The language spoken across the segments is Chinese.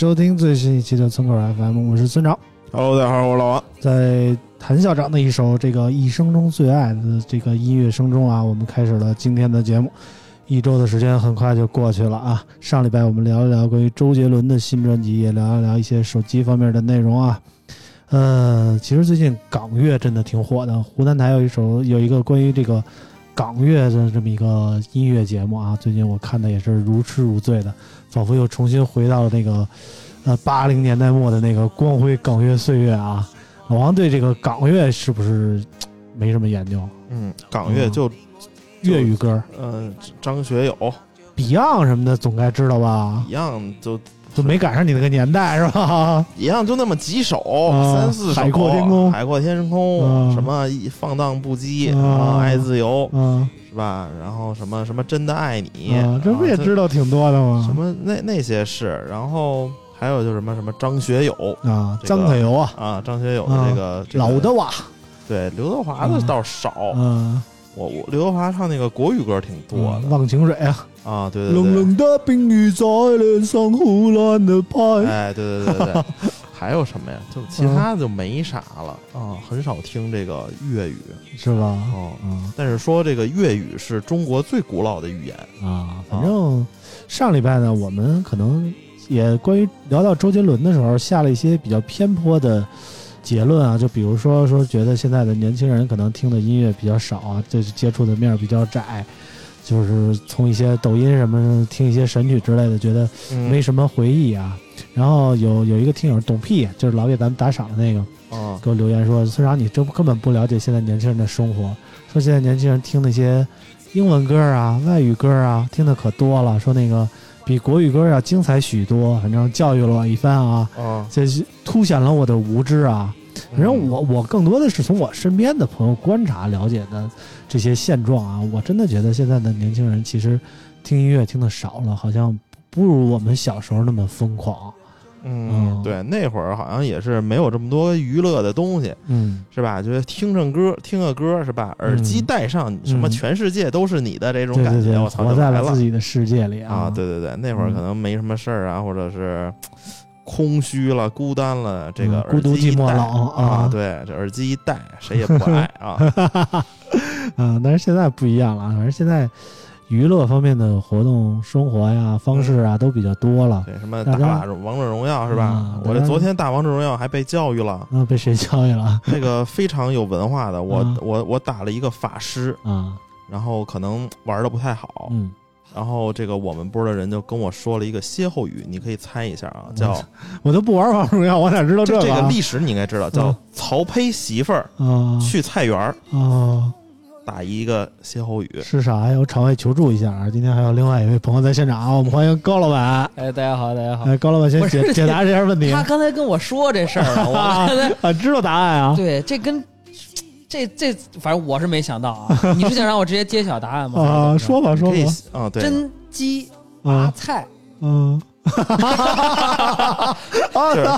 收听最新一期的村口 FM，我是村长。Hello，大家好，我是老王。在谭校长的一首这个一生中最爱的这个音乐声中啊，我们开始了今天的节目。一周的时间很快就过去了啊！上礼拜我们聊一聊关于周杰伦的新专辑，也聊一聊一些手机方面的内容啊。呃，其实最近港乐真的挺火的，湖南台有一首有一个关于这个港乐的这么一个音乐节目啊，最近我看的也是如痴如醉的，仿佛又重新回到了那个呃八零年代末的那个光辉港乐岁月啊。老王对这个港乐是不是没什么研究？嗯，港乐就粤语歌嗯、张学友，Beyond 什么的总该知道吧？Beyond，就就没赶上你那个年代 是吧？一样，就那么几首，啊三四首。海阔天空海阔天空，啊什么放荡不羁，爱自由，嗯是吧？然后什么什么真的爱你，啊，这不也知道挺多的吗？什么那那些是，然后还有就是什么什么张学友啊，这个张可游啊，啊，张学友的这个、老的哇，对刘德华的嗯倒少，嗯，我我刘德华唱那个国语歌挺多的、忘情水啊，啊，对对对，冷冷的冰雨在脸上胡乱的拍，哎，对对对对。对，还有什么呀？就其他就没啥了。啊，很少听这个粤语。是吧？哦。嗯。但是说这个粤语是中国最古老的语言，啊，反正上礼拜呢，我们可能也关于聊到周杰伦的时候，下了一些比较偏颇的结论啊，就比如说说觉得现在的年轻人可能听的音乐比较少啊，就是接触的面儿比较窄，就是从一些抖音什么听一些神曲之类的，觉得嗯没什么回忆啊。然后有有一个听友懂屁，就是老给咱们打赏的那个，啊，给我留言说：“村长，你这根本不了解现在年轻人的生活。说现在年轻人听那些英文歌啊、外语歌啊，听的可多了。说那个比国语歌要精彩许多。反正教育了我一番啊，啊，这是凸显了我的无知啊。反正我我更多的是从我身边的朋友观察了解的这些现状啊。我真的觉得现在的年轻人其实听音乐听的少了，好像不如我们小时候那么疯狂。嗯嗯，对，那会儿好像也是没有这么多娱乐的东西，嗯，是吧？就是听唱歌，听个歌，是吧？耳机戴上，什么嗯全世界都是你的这种感觉，我操，活在了了自己的世界里啊！对对对，那会儿嗯可能没什么事儿啊，或者是空虚了、孤单了，这个嗯孤独耳机一戴寂寞冷啊啊，对，这耳机一戴，谁也不爱啊。嗯，但是现在不一样了，反正现在娱乐方面的活动、生活呀、方式啊都比较多了。对，什么打王者荣耀是吧啊？我这昨天打王者荣耀还被教育了，那被谁教育了这个非常有文化的，我啊我我打了一个法师，啊？然后可能玩的不太好，嗯，然后这个我们波的人就跟我说了一个歇后语，你可以猜一下啊，叫 我都不玩王者荣耀，我哪知道这 这个这个历史你应该知道，叫嗯曹丕媳妇儿啊去菜园儿啊打一个歇后语，是啥呀？我场外求助一下啊！今天还有另外一位朋友在现场啊，我们欢迎高老板。哎，大家好，大家好。哎，高老板先解解答这下问题。他刚才跟我说这事儿了，我刚才 啊，知道答案啊？对这跟这这，反正我是没想到啊。你是想让我直接揭晓答案吗？啊，说吧说吧。啊，对，真鸡拔啊菜，嗯，就是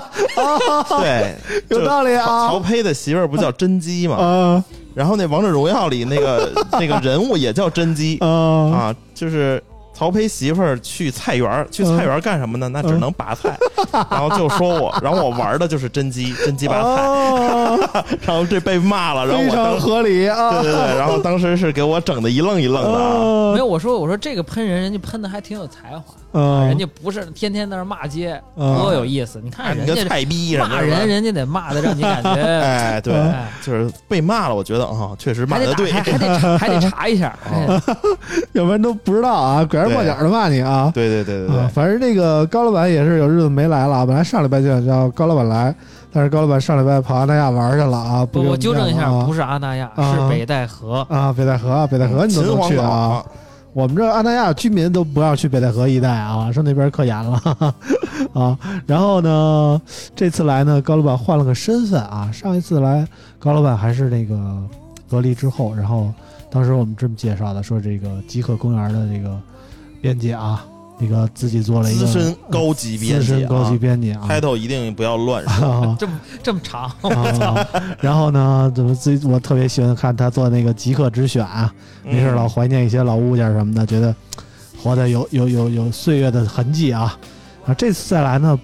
对，有道理啊曹曹丕的媳妇儿不叫甄姬吗？啊然后那王者荣耀里那个 那个人物也叫甄姬啊啊，就是曹丕媳妇儿去菜园儿，去菜园儿干什么呢？那只能拔菜，然后就说我，然后我玩的就是甄姬，甄姬拔菜，啊，然后这被骂了，然后非常我当合理啊。对对对，然后当时是给我整的一愣一愣的啊，没有我说我说这个喷人，人家喷的还挺有才华，嗯，人家不是天天在那骂街，嗯多有意思。你看人家个菜逼什么的骂人，人家得骂的让你感觉，哎，对，哎就是被骂了，我觉得啊，确实骂得的对，还还得 查还得查一下。哎要不然都不知道啊，拐弯抹角的骂你啊。对对对对啊，对，反正那个高老板也是有日子没来了啊。本来上礼拜就想叫高老板来，但是高老板上礼拜跑阿那亚玩去了啊。不我纠正一下，不是是阿那亚，啊是北戴河。啊，北戴河啊，北戴河你都能去啊。，我们这阿那亚居民都不让去北戴河一带啊，说那边可严了 啊。然后呢，这次来呢，高老板换了个身份啊。上一次来，高老板还是那个隔离之后，然后当时我们这么介绍的，说这个极客公园的这个编辑啊，那个自己做了一个资深高级编辑资深高级啊编辑啊。，title 一定不要乱说，啊。这么这么长，啊，然后呢，怎么自己我特别喜欢看他做那个极客之选啊，没事嗯老怀念一些老物件什么的，觉得活得有有有有岁月的痕迹啊。啊，这次再来呢，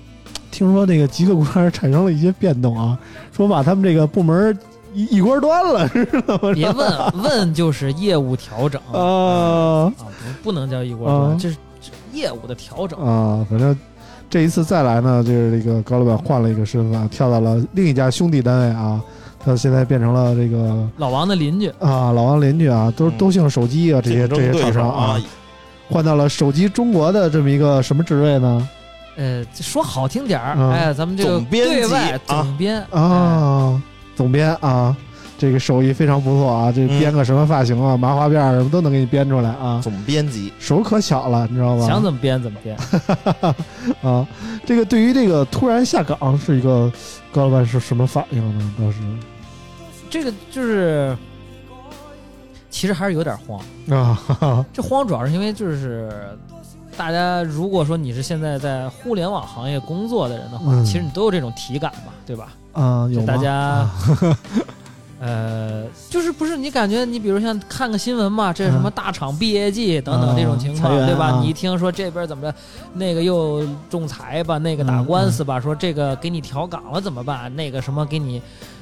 听说那个极客公园产生了一些变动啊，说把他们这个部门一一锅端了，知道吗？别问问就是业务调整。啊，啊不不能叫一锅啊。端，这是这业务的调整。啊，反正这一次再来呢，就是这个高老板换了一个身份，跳到了另一家兄弟单位啊，他现在变成了这个老王的邻居，啊老王邻居啊，都嗯。都姓手机啊，这些这些厂商啊，换到了手机中国的这么一个什么职位呢？呃，说好听点儿，啊。哎，咱们这个总编辑对外啊。总编哎。啊，总编啊，这个手艺非常不错啊，这嗯编个什么发型啊、麻花辫什么都能给你编出来啊，总编辑，手可巧了，你知道吗？想怎么编怎么编。啊，这个对于这个突然下岗是一个高老板是什么反应呢？当时这个就是，其实还是有点慌。啊，哈哈这慌主要是因为就是大家如果说你是现在在互联网行业工作的人的话，嗯其实你都有这种体感嘛，对吧？啊，有大家啊 呃，就是不是你感觉你比如像看个新闻嘛，这是什么嗯大厂毕业季等等这种情况，对吧？啊你一听说这边怎么着，那个又仲裁吧，那个打嗯官司吧，说这个给你调岗了怎么办？那个什么给你。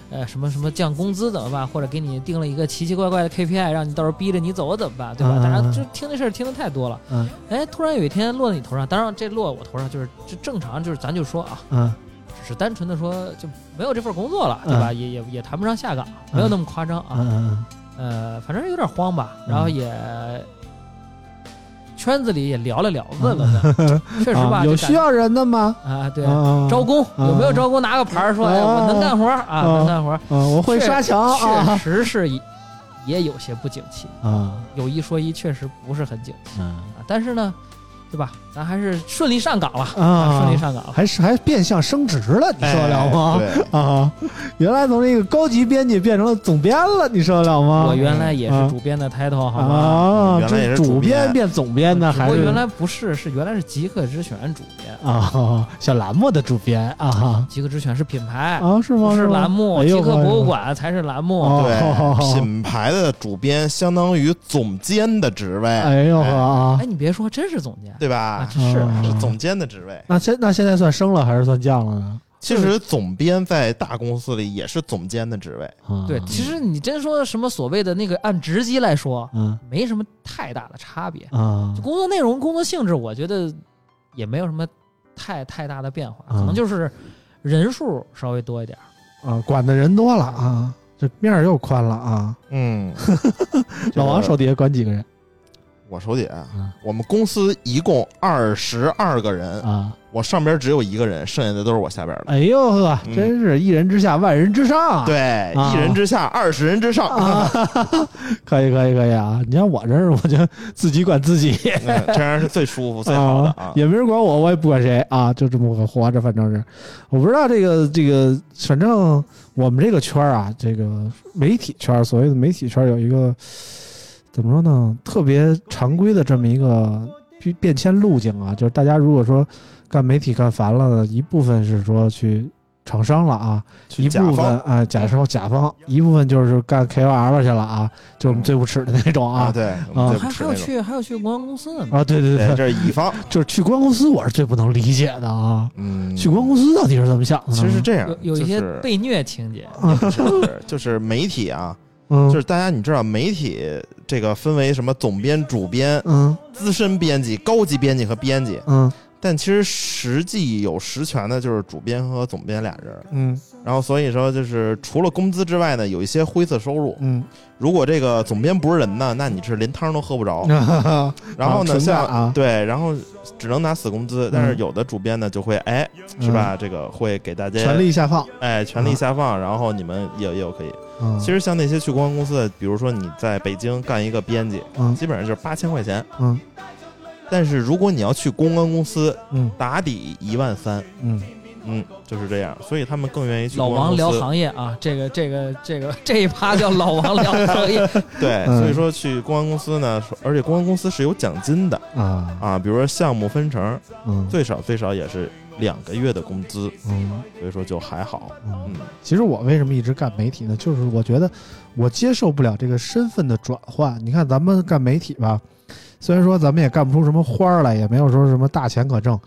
呃，什么什么降工资怎么办？或者给你定了一个奇奇怪怪的 KPI，让你到时候逼着你走怎么办？对吧？嗯大家嗯就听这事儿听的太多了。嗯哎，突然有一天落在你头上，当然这落我头上就是这正常，就是咱就说啊，嗯只是单纯的说就没有这份工作了，对吧？也也也谈不上下岗，没有那么夸张啊。呃，反正有点慌吧，嗯然后也圈子里也聊了聊，问了问，确实吧，啊，有需要人的吗？啊，对，啊招工啊有没有招工？拿个牌儿说，哎，啊我能干活啊，啊能干活我会确刷墙确啊实是也也有些不景气，啊有一说一，确实不是很景气。但是呢，对吧？咱还是顺利上岗了啊顺利上岗了。还是还变相升职了，你受得了吗？哎，啊，原来从那个高级编辑变成了总编了，你受得了吗？我原来也啊是主编的 title，好吗？啊，原来也是这主主编编变总编呢，只还是不过原来不是，是原来是极客之选主编，啊小栏目的主编啊极客之选是品牌，啊是吗？是栏目，极客博物馆才是栏目。哦对，品牌的主编相当于总监的职位，哎呦呵啊哎，，你别说，真是总监，对吧是啊是总监的职位。那现那现在算升了还是算降了呢？其实总编在大公司里也是总监的职位，啊对，其实你真说什么所谓的那个按职级来说，嗯没什么太大的差别。啊工作内容、工作性质，我觉得也没有什么太太大的变化，啊可能就是人数稍微多一点。啊，管的人多了啊，这面儿又宽了啊。嗯，老王手底下管几个人我手底下嗯，我们公司一共二十二个人，啊？我上边只有一个人，剩下的都是我下边的。哎呦呵，嗯真是一人之下，万人之上啊！对，啊一人之下，二十人之上。啊，可以可以可以啊！你像我这儿，我就自己管自己嗯这样是最舒服、最好的啊。也没人管我，我也不管谁啊，就这么个活着，反正是，我不知道这个这个，反正我们这个圈儿啊，这个媒体圈儿，所谓的媒体圈儿有一个怎么说呢，特别常规的这么一个变变迁路径啊，就是大家如果说干媒体干烦了呢，一部分是说去厂商了啊，一甲部分方啊、甲方甲方，一部分就是干 KOL 去了啊，就是我们最不耻的那种啊，啊。对，啊还有去还有去公关公司的呢。啊，对对对，这是乙方。就是去公关公司，我是最不能理解的啊。嗯，去公关公司到底是怎么想的？其实是这样，有有一些被虐情节，就是就是媒体啊，嗯，就是大家你知道媒体这个分为什么总编、主编、嗯。资深编辑、高级编辑和编辑，嗯。但其实实际有实权的就是主编和总编俩人。嗯然后所以说就是除了工资之外呢，有一些灰色收入。嗯，如果这个总编不是人呢，那你是连汤都喝不着。嗯 然后呢，像啊对，然后只能拿死工资。但是有的主编呢就会哎，是吧？这个会给大家权力下放。哎权力下放，然后你们也也有可以。嗯，其实像那些去公关公司的，比如说你在北京干一个编辑，嗯基本上就是八千块钱。嗯但是如果你要去公关公司，嗯打底一万三，嗯嗯，就是这样，所以他们更愿意去老。王聊行业啊，这个这个这个这一趴叫老王聊行业，对，嗯所以说去公关公司呢，而且公关公司是有奖金的啊啊，比如说项目分成，嗯最少最少也是两个月的工资，嗯所以说就还好。嗯嗯，其实我为什么一直干媒体呢？就是我觉得我接受不了这个身份的转换。你看咱们干媒体吧，虽然说咱们也干不出什么花儿来，也没有说什么大钱可挣，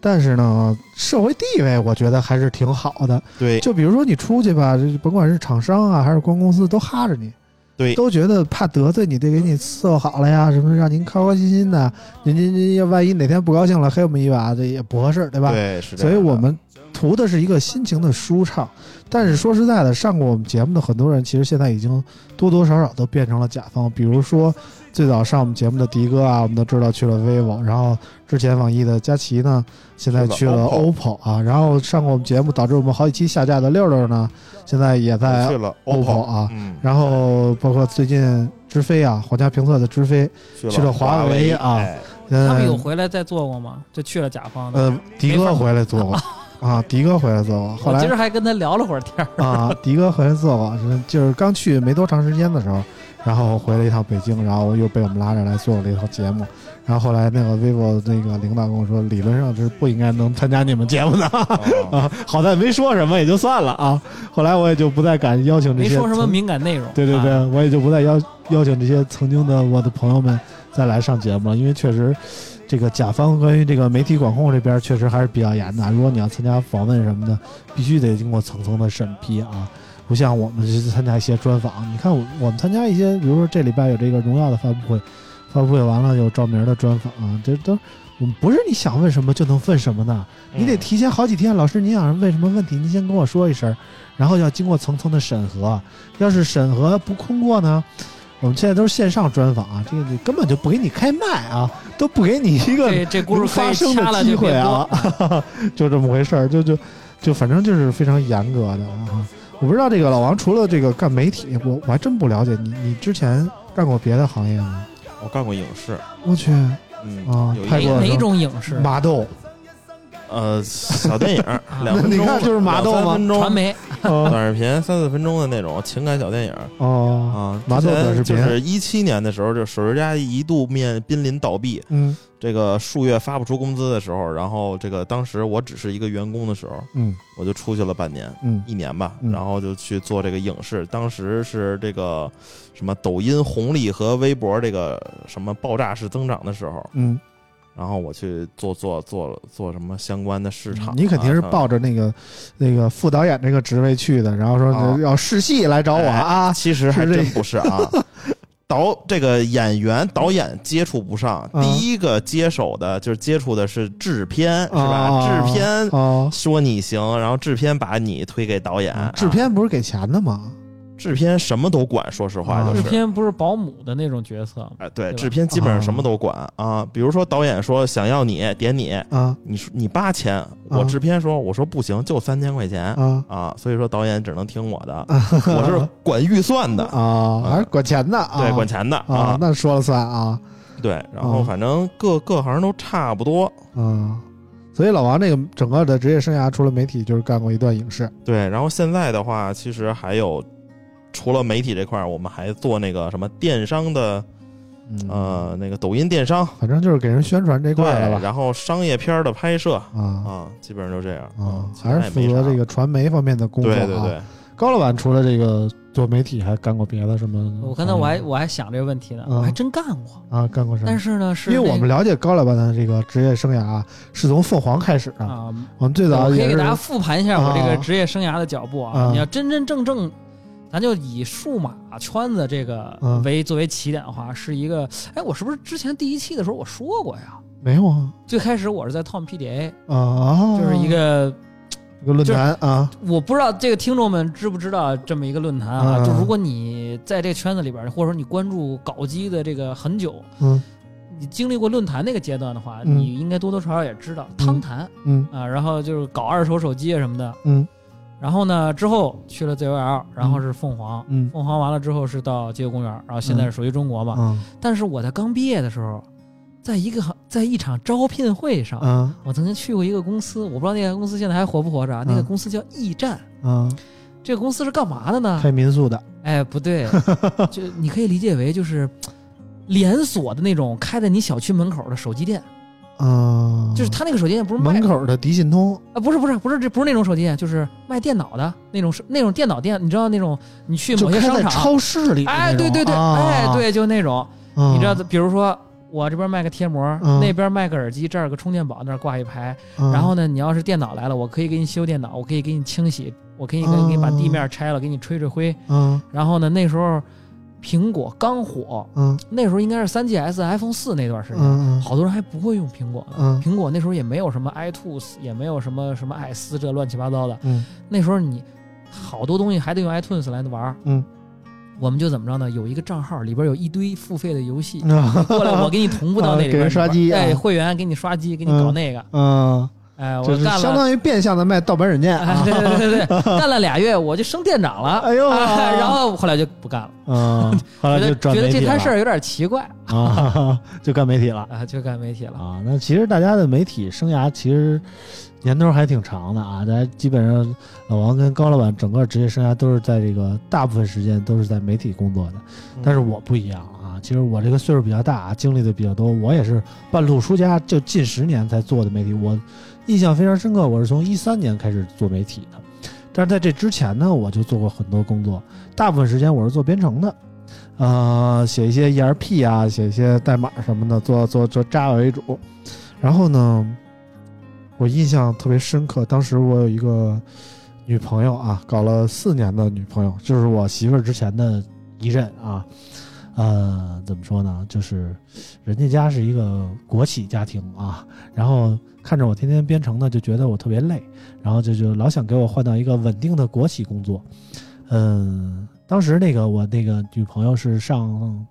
但是呢，社会地位我觉得还是挺好的。对就比如说你出去吧，这甭管是厂商啊还是公关公司，都哈着你。对都觉得怕得罪你，得给你伺候好了呀，什么让您开开心心的。您您您要万一哪天不高兴了，黑我们一把，这也不合适，对吧？对，是这所以我们图的是一个心情的舒畅。但是说实在的，上过我们节目的很多人，其实现在已经多多少少都变成了甲方。比如说，最早上我们节目的迪哥啊，我们都知道去了 vivo，然后之前网易的佳琪呢，现在去了 OPPO 啊，然后上过我们节目导致我们好几期下架的六六呢，现在也在去了 OPPO 啊。嗯，然后包括最近知飞啊，皇家评测的知飞，去了华华为啊他们有回来再做过吗？就去了甲方的。呃，迪哥回来做过。啊，迪哥回来做过，后来我今儿还跟他聊了会儿天儿，啊，迪哥回来做过，就是刚去没多长时间的时候，然后回了一趟北京，然后又被我们拉着来做了一套节目。然后后来那个 vivo 那个领导跟我说，理论上是不应该能参加你们节目的哦 啊，好在没说什么也就算了啊。后来我也就不再敢邀请这些没说什么敏感内容。对对对，啊我也就不再邀邀请这些曾经的我的朋友们再来上节目了，因为确实，这个甲方关于这个媒体管控这边确实还是比较严的。如果你要参加访问什么的，必须得经过层层的审批啊，不像我们去参加一些专访。你看我我们参加一些，比如说这礼拜有这个荣耀的发布会，发布会完了有赵明的专访啊，这都我们不是你想问什么就能问什么的，你得嗯提前好几天，老师您想问什么问题，您先跟我说一声，然后要经过层层的审核。要是审核不通过呢，我们现在都是线上专访啊，这个根本就不给你开麦啊，都不给你一个这这故事发声掐了的机会。啊，就这么回事儿，就就就反正就是非常严格的啊。我不知道这个老王除了这个干媒体，我我还真不了解你，你之前干过别的行业吗？我干过影视，我去，嗯啊有一拍过哪种影视？麻豆，呃小电影，两分钟，你看就是麻豆吗？传媒。哦。短视频三四分钟的那种情感小电影哦，啊。麻豆短视频。就是一七年的时候，就手持家一度面濒临倒闭，嗯。这个数月发不出工资的时候，然后这个当时我只是一个员工的时候，嗯。我就出去了半年。嗯。一年吧，嗯。然后就去做这个影视。当时是这个什么抖音红利和微博这个什么爆炸式增长的时候，嗯然后我去做做做做什么相关的市场啊，你肯定是啊抱着那个那个副导演这个职位去的，然后说啊要试戏来找我啊，其实还真不是啊。导这个演员导演接触不上，啊第一个接手的就是接触的是制片，是吧？啊制片哦，说你行，然后制片把你推给导演，制片不是给钱的吗？制片什么都管，说实话啊就是。制片不是保姆的那种角色吗？哎，对，对制片基本上什么都管啊。比如说导演说想要你点你，啊你说你八千，我啊制片说我说不行，就三千块钱啊啊，所以说导演只能听我的，我是管预算的，啊，还是管钱的啊？对，管钱的啊，那说了算啊对，然后啊反正各各行都差不多。啊。所以老王这个整个的职业生涯，除了媒体，就是干过一段影视对，然后现在的话，其实还有除了媒体这块儿，我们还做那个什么电商的，嗯呃，那个抖音电商，反正就是给人宣传这，块的吧然后商业片儿的拍摄啊啊，基本上就这样啊，还是负责这个传媒方面的工作啊。对对对，高老板除了这个做媒体，还干过别的什么？我刚才我还我还想这个问题呢，嗯我还真干过。啊干过什么？但是呢，是因为我们了解高老板的这个职业生涯啊，是从凤凰开始的。啊，我们最早也可以给大家复盘一下我这啊个职业生涯的脚步啊。啊你要真真正正，咱就以数码圈子这个嗯。为作为起点的话，是一个，哎，我是不是之前第一期的时候我说过呀？没有啊。最开始我是在 Tom PDA，啊，就是一个一个论坛啊。我不知道这个听众们知不知道这么一个论坛啊？嗯。就如果你在这个圈子里边，或者说你关注搞基的这个很久，嗯。你经历过论坛那个阶段的话，嗯。你应该多多少少也知道汤谈嗯。啊，然后就是搞二手手机啊什么的。嗯然后呢，之后去了 ZOL，然后是凤凰，嗯。凤凰完了之后是到街游公园，然后现在是手机中国嘛。啊但是我在刚毕业的时候，在一个在一场招聘会上，啊我曾经去过一个公司，我不知道那个公司现在还活不活着啊。那个嗯公司叫驿站，啊，这个公司是干嘛的呢？开民宿的。哎，不对，就你可以理解为就是连锁的那种开在你小区门口的手机店，啊，就是他那个手机店不是门口的迪信通。啊，不是不是不是，这不是那种手机店，就是卖电脑的那种那种电脑店，你知道那种你去某些商场，超市里的哎，对对对，啊。哎，，对，就那种，啊你知道，比如说。我这边卖个贴膜，嗯那边卖个耳机，这儿有个充电宝，那儿挂一排。啊。然后呢，你要是电脑来了，我可以给你修电脑，我可以给你清洗，我可以给哦你把地面拆了，给你吹吹灰。嗯然后呢，那时候苹果刚火，嗯那时候应该是三 GS、iPhone 四那段时间，嗯好多人还不会用苹果呢。嗯苹果那时候也没有什么 iTunes，也没有什么什么艾斯这乱七八糟的。嗯那时候你好多东西还得用 iTunes 来玩我们就怎么着呢？有一个账号里边有一堆付费的游戏，过来我给你同步到那里边，啊 给人刷机会员给你刷机，给你搞那个。嗯，哎，我干了。相当于变相的卖盗版软件哎，啊对对对对，干了俩月我就升店长了，哎呦哎然后后来就不干了，嗯，后来就觉得觉得这摊事儿有点奇怪啊，就干媒体了啊，就干媒体了。啊。那其实大家的媒体生涯其实年头还挺长的啊，大家基本上老王跟高老板整个职业生涯都是在这个大部分时间都是在媒体工作的，但是我不一样啊，其实我这个岁数比较大，啊经历的比较多，我也是半路出家，就近十年才做的媒体。我印象非常深刻，我是从一三年开始做媒体的，但是在这之前呢，我就做过很多工作，大部分时间我是做编程的，呃，写一些 ERP 啊，写一些代码什么的，做做做 Java 为主。然后呢，我印象特别深刻，当时我有一个女朋友啊，搞了四年的女朋友，就是我媳妇儿之前的一任啊。呃，怎么说呢？就是人家家是一个国企家庭啊，然后看着我天天编程呢，就觉得我特别累，然后就就老想给我换到一个稳定的国企工作。嗯，当时那个我那个女朋友是上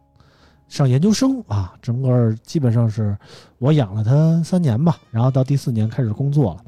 上研究生啊，整个基本上是我养了她三年吧，然后到第四年开始工作了，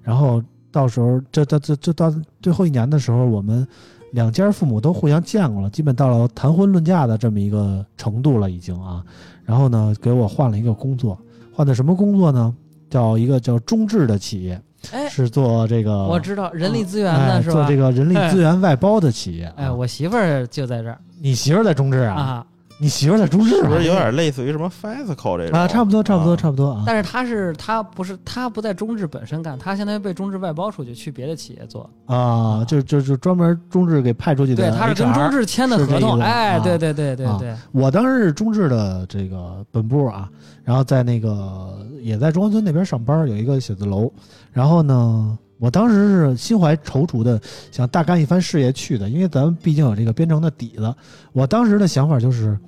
然后到时候这这这这到最后一年的时候，我们两家父母都互相见过了，基本到了谈婚论嫁的这么一个程度了已经啊。然后呢，给我换了一个工作，换的什么工作呢？叫一个叫中智的企业，哎，是做这个我知道人力资源哎的是吧？做这个人力资源外包的企业。哎，啊我媳妇儿就在这儿你媳妇儿在中智啊？啊，你媳妇在中视是不是啊有点类似于什么 Fasco 这种啊？差不多，差不多，啊差不多啊。但是他是他不是他不在中智本身干，他相当于被中智外包出去去别的企业做。啊，就就就专门中智给派出去的对，他是跟中智签的合同。哎，啊对对对对啊对，我当时是中智的这个本部啊，然后在那个也在中关村那边上班，有一个写字楼。然后呢，我当时是心怀踌躇的，想大干一番事业去的，因为咱们毕竟有这个编程的底子。我当时的想法就是，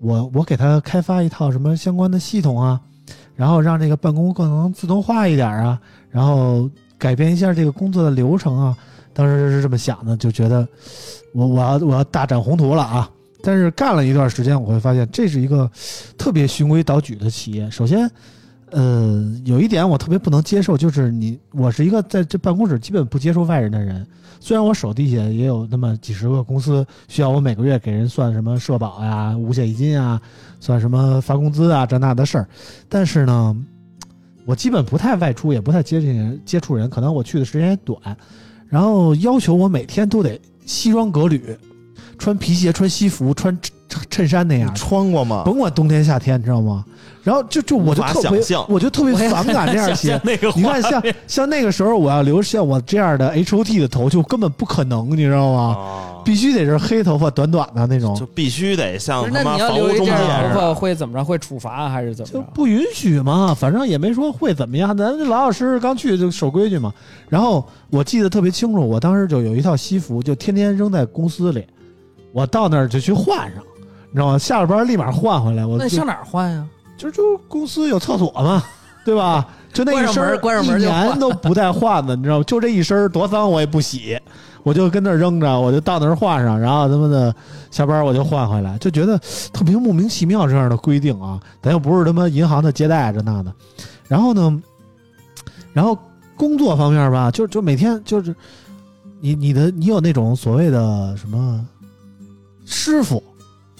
我我给他开发一套什么相关的系统啊，然后让这个办公更能自动化一点啊，然后改变一下这个工作的流程啊。当时是这么想的，就觉得我我要我要大展宏图了啊！但是干了一段时间，我会发现这是一个特别循规蹈矩的企业。首先，呃，有一点我特别不能接受，就是你我是一个在这办公室基本不接触外人的人。虽然我手底下也有那么几十个公司需要我每个月给人算什么社保呀、五险一金啊，算什么发工资啊这那的事儿，但是呢，我基本不太外出，也不太接近人接触人，可能我去的时间也短，然后要求我每天都得西装革履，穿皮鞋、穿西服、穿衬衬衫那样你，穿过吗？甭管冬天夏天，你知道吗？然后就就我就特别我就特别反感这样的鞋。那个你看，像像那个时候，我要留像我这样的 H O T 的头，就根本不可能，你知道吗？啊，必须得是黑头发、短短的那种就，必须得像不是，那你要他妈房屋中介似的头发。会怎么着？会处罚还是怎么着？就不允许嘛。反正也没说会怎么样，咱老老实实刚去就守规矩嘛。然后我记得特别清楚，我当时就有一套西服，就天天扔在公司里，我到那儿就去换上，你知道吗？下了班立马换回来。我那你上哪儿换呀？就就公司有厕所嘛，对吧？就那一身一年都不带换的，你知道吗？就这一身多脏我也不洗，我就跟那扔着，我就到那儿换上，然后他妈的下班我就换回来，就觉得特别莫名其妙这样的规定啊，咱又不是他妈银行的接待这那的。然后呢，然后工作方面吧，就就每天就是你你的你有那种所谓的什么师傅，你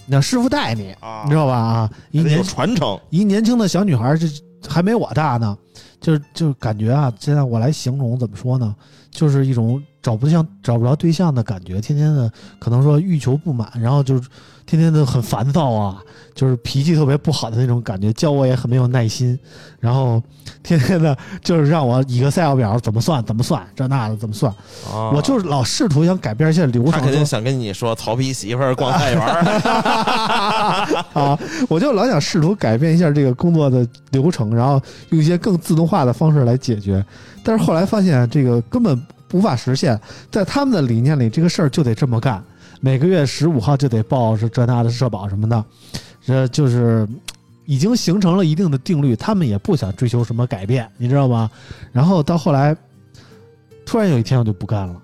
让师傅带你，啊你知道吧？啊，一还得有年传承，一年轻的小女孩，这还没我大呢，就是就感觉啊，现在我来形容怎么说呢，就是一种找不像找不着对象的感觉，天天的可能说欲求不满，然后就是天天的很烦躁啊，就是脾气特别不好的那种感觉，教我也很没有耐心，然后 天天的就是让我 Excel 表怎么算怎么算这那的怎么算，啊。我就是老试图想改变一下流程，说他肯定想跟你说，曹丕媳妇儿逛菜园儿，啊，我就老想试图改变一下这个工作的流程，然后用一些更自动化的方式来解决。但是后来发现这个根本无法实现，在他们的理念里，这个事儿就得这么干，每个月十五号就得报是这那的社保什么的，这就是已经形成了一定的定律，他们也不想追求什么改变，你知道吗？然后到后来，突然有一天我就不干了。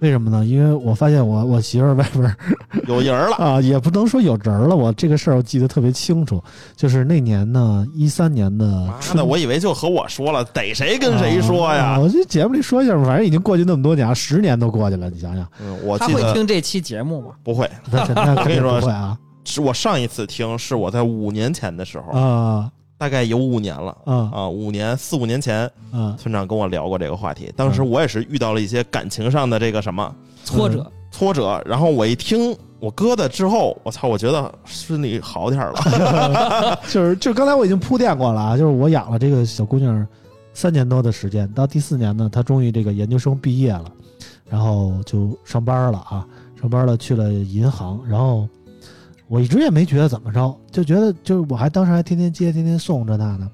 为什么呢？因为我发现我我媳妇儿外边 有人了，啊，也不能说有人了，我这个事儿我记得特别清楚，就是那年呢，一三年的妈春的，我以为就和我说了，逮谁跟谁说啊呀？我这节目里说一下吧，反正已经过去那么多年了，十年都过去了，你想想，嗯，我他会听这期节目吗？不会，那肯那肯定说不会啊是我上一次听是我在五年前的时候，啊大概有五年了啊啊，五年四五年前，啊村长跟我聊过这个话题，当时嗯我也是遇到了一些感情上的这个什么挫折，挫折，然后我一听我哥的之后，我操，我觉得心里好点儿了。就是就刚才我已经铺垫过了啊，就是我养了这个小姑娘三年多的时间，到第四年呢，她终于这个研究生毕业了，然后就上班了啊，上班了去了银行，然后我一直也没觉得怎么着，就觉得就是我还当时还天天接天天送这那的，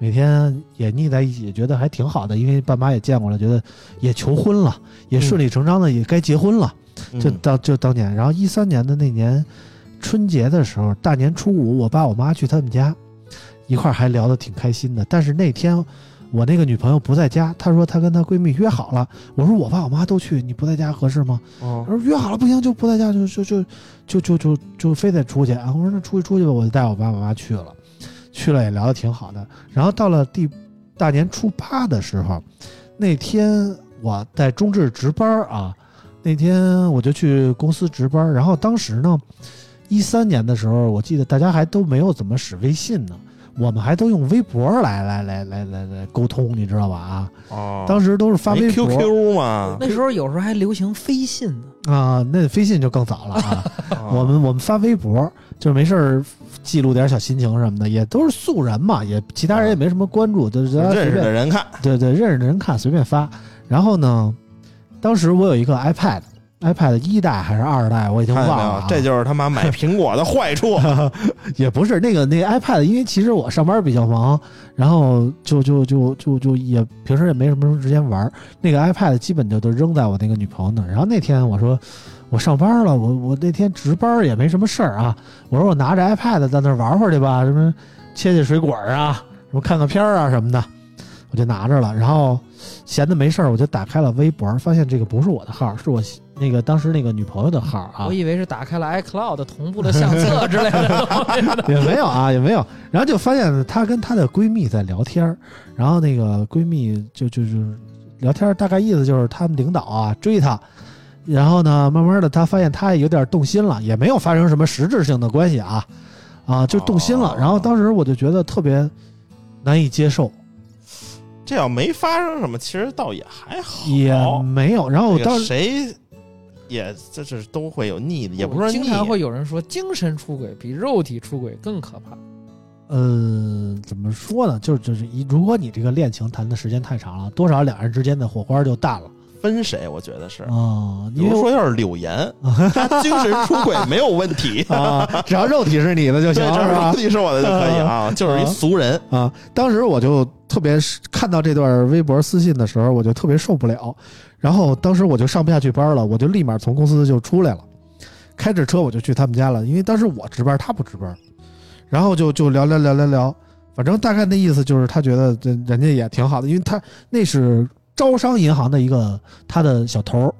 每天也腻在一起，觉得还挺好的，因为爸妈也见过了，觉得也求婚了，也顺理成章的也该结婚了。就嗯到就当年，然后一三年的那年春节的时候，大年初五，我爸我妈去他们家，一块儿还聊得挺开心的。但是那天我那个女朋友不在家，她说她跟她闺蜜约好了。我说我爸我妈都去，你不在家合适吗？哦她说约好了不行，就不在家，就就就就就就就非得出去啊。我说那出去出去吧，我就带我爸我妈去了，去了也聊得挺好的。然后到了第大年初八的时候，那天我在中智值班啊。那天我就去公司值班，然后当时呢，一三年的时候，我记得大家还都没有怎么使微信呢。我们还都用微博来来来来来来沟通，你知道吧？啊，哦，当时都是发微博 QQ 嘛，那时候有时候还流行飞信呢。啊，那飞信就更早了啊。哦我们我们发微博，就是没事儿记录点小心情什么的，也都是素人嘛，也其他人也没什么关注，就是认识的人看，对对认识的人看随便发。然后呢，当时我有一个 iPad。iPad 一代还是二代，我已经忘了啊、，这就是他妈买 苹果的坏处。也不是那个那个 iPad，因为其实我上班比较忙，然后就就就就就也平时也没什么时间玩，那个 iPad 基本就都扔在我那个女朋友那儿。然后那天我说我上班了，我我那天值班也没什么事儿啊，我说我拿着 iPad 在那儿玩会儿去吧，什么切切水果啊，什么看个片儿啊什么的，我就拿着了。然后闲的没事儿，我就打开了微博，发现这个不是我的号，是我那个当时那个女朋友的号啊我。以为是打开了 iCloud 同步的相册 之类的。也没有啊，也没有。然后就发现她跟她的闺蜜在聊天儿，然后那个闺蜜就就是聊天，大概意思就是他们领导啊追她，然后呢，慢慢的她发现她也有点动心了，也没有发生什么实质性的关系啊，啊，就动心了。哦然后当时我就觉得特别难以接受，这要没发生什么，其实倒也还好。也没有。然后我当时个谁也这是都会有腻的，也不是说，经常会有人说，精神出轨比肉体出轨更可怕。呃，怎么说呢？就是就是一，如果你这个恋情谈的时间太长了，多少两人之间的火花就淡了分谁，我觉得是。啊。比因说要是柳岩，她精神出轨没有问题，啊，只要肉体是你的就，行，肉？体是我的就可以啊，就是一俗人。啊，当时我就特别是看到这段微博私信的时候，我就特别受不了，然后当时我就上不下去班了，我就立马从公司就出来了，开着车我就去他们家了，因为当时我值班，他不值班，然后就就聊聊聊聊聊，反正大概那意思就是他觉得这人家也挺好的，因为他那是招商银行的一个他的小头，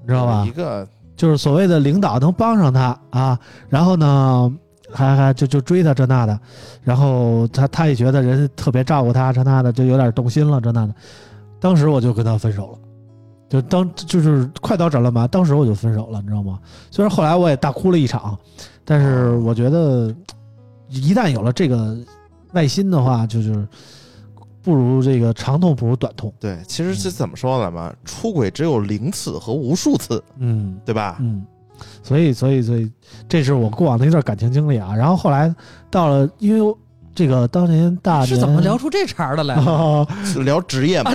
你知道吧一？个就是所谓的领导能帮上他啊，然后呢，还还就就追他这那的，然后他他也觉得人特别照顾他这那的，就有点动心了这那的。当时我就跟他分手了，就当就是快刀斩乱麻，当时我就分手了，你知道吗？虽然后来我也大哭了一场，但是我觉得一旦有了这个耐心的话，就是不如这个长痛不如短痛。对，其实是怎么说呢嘛？出轨只有零次和无数次，嗯。对吧？嗯，所以所以所以，这是我过往的一段感情经历啊。然后后来到了，因为这个当年大年是怎么聊出这茬儿的来？啊 聊职业嘛，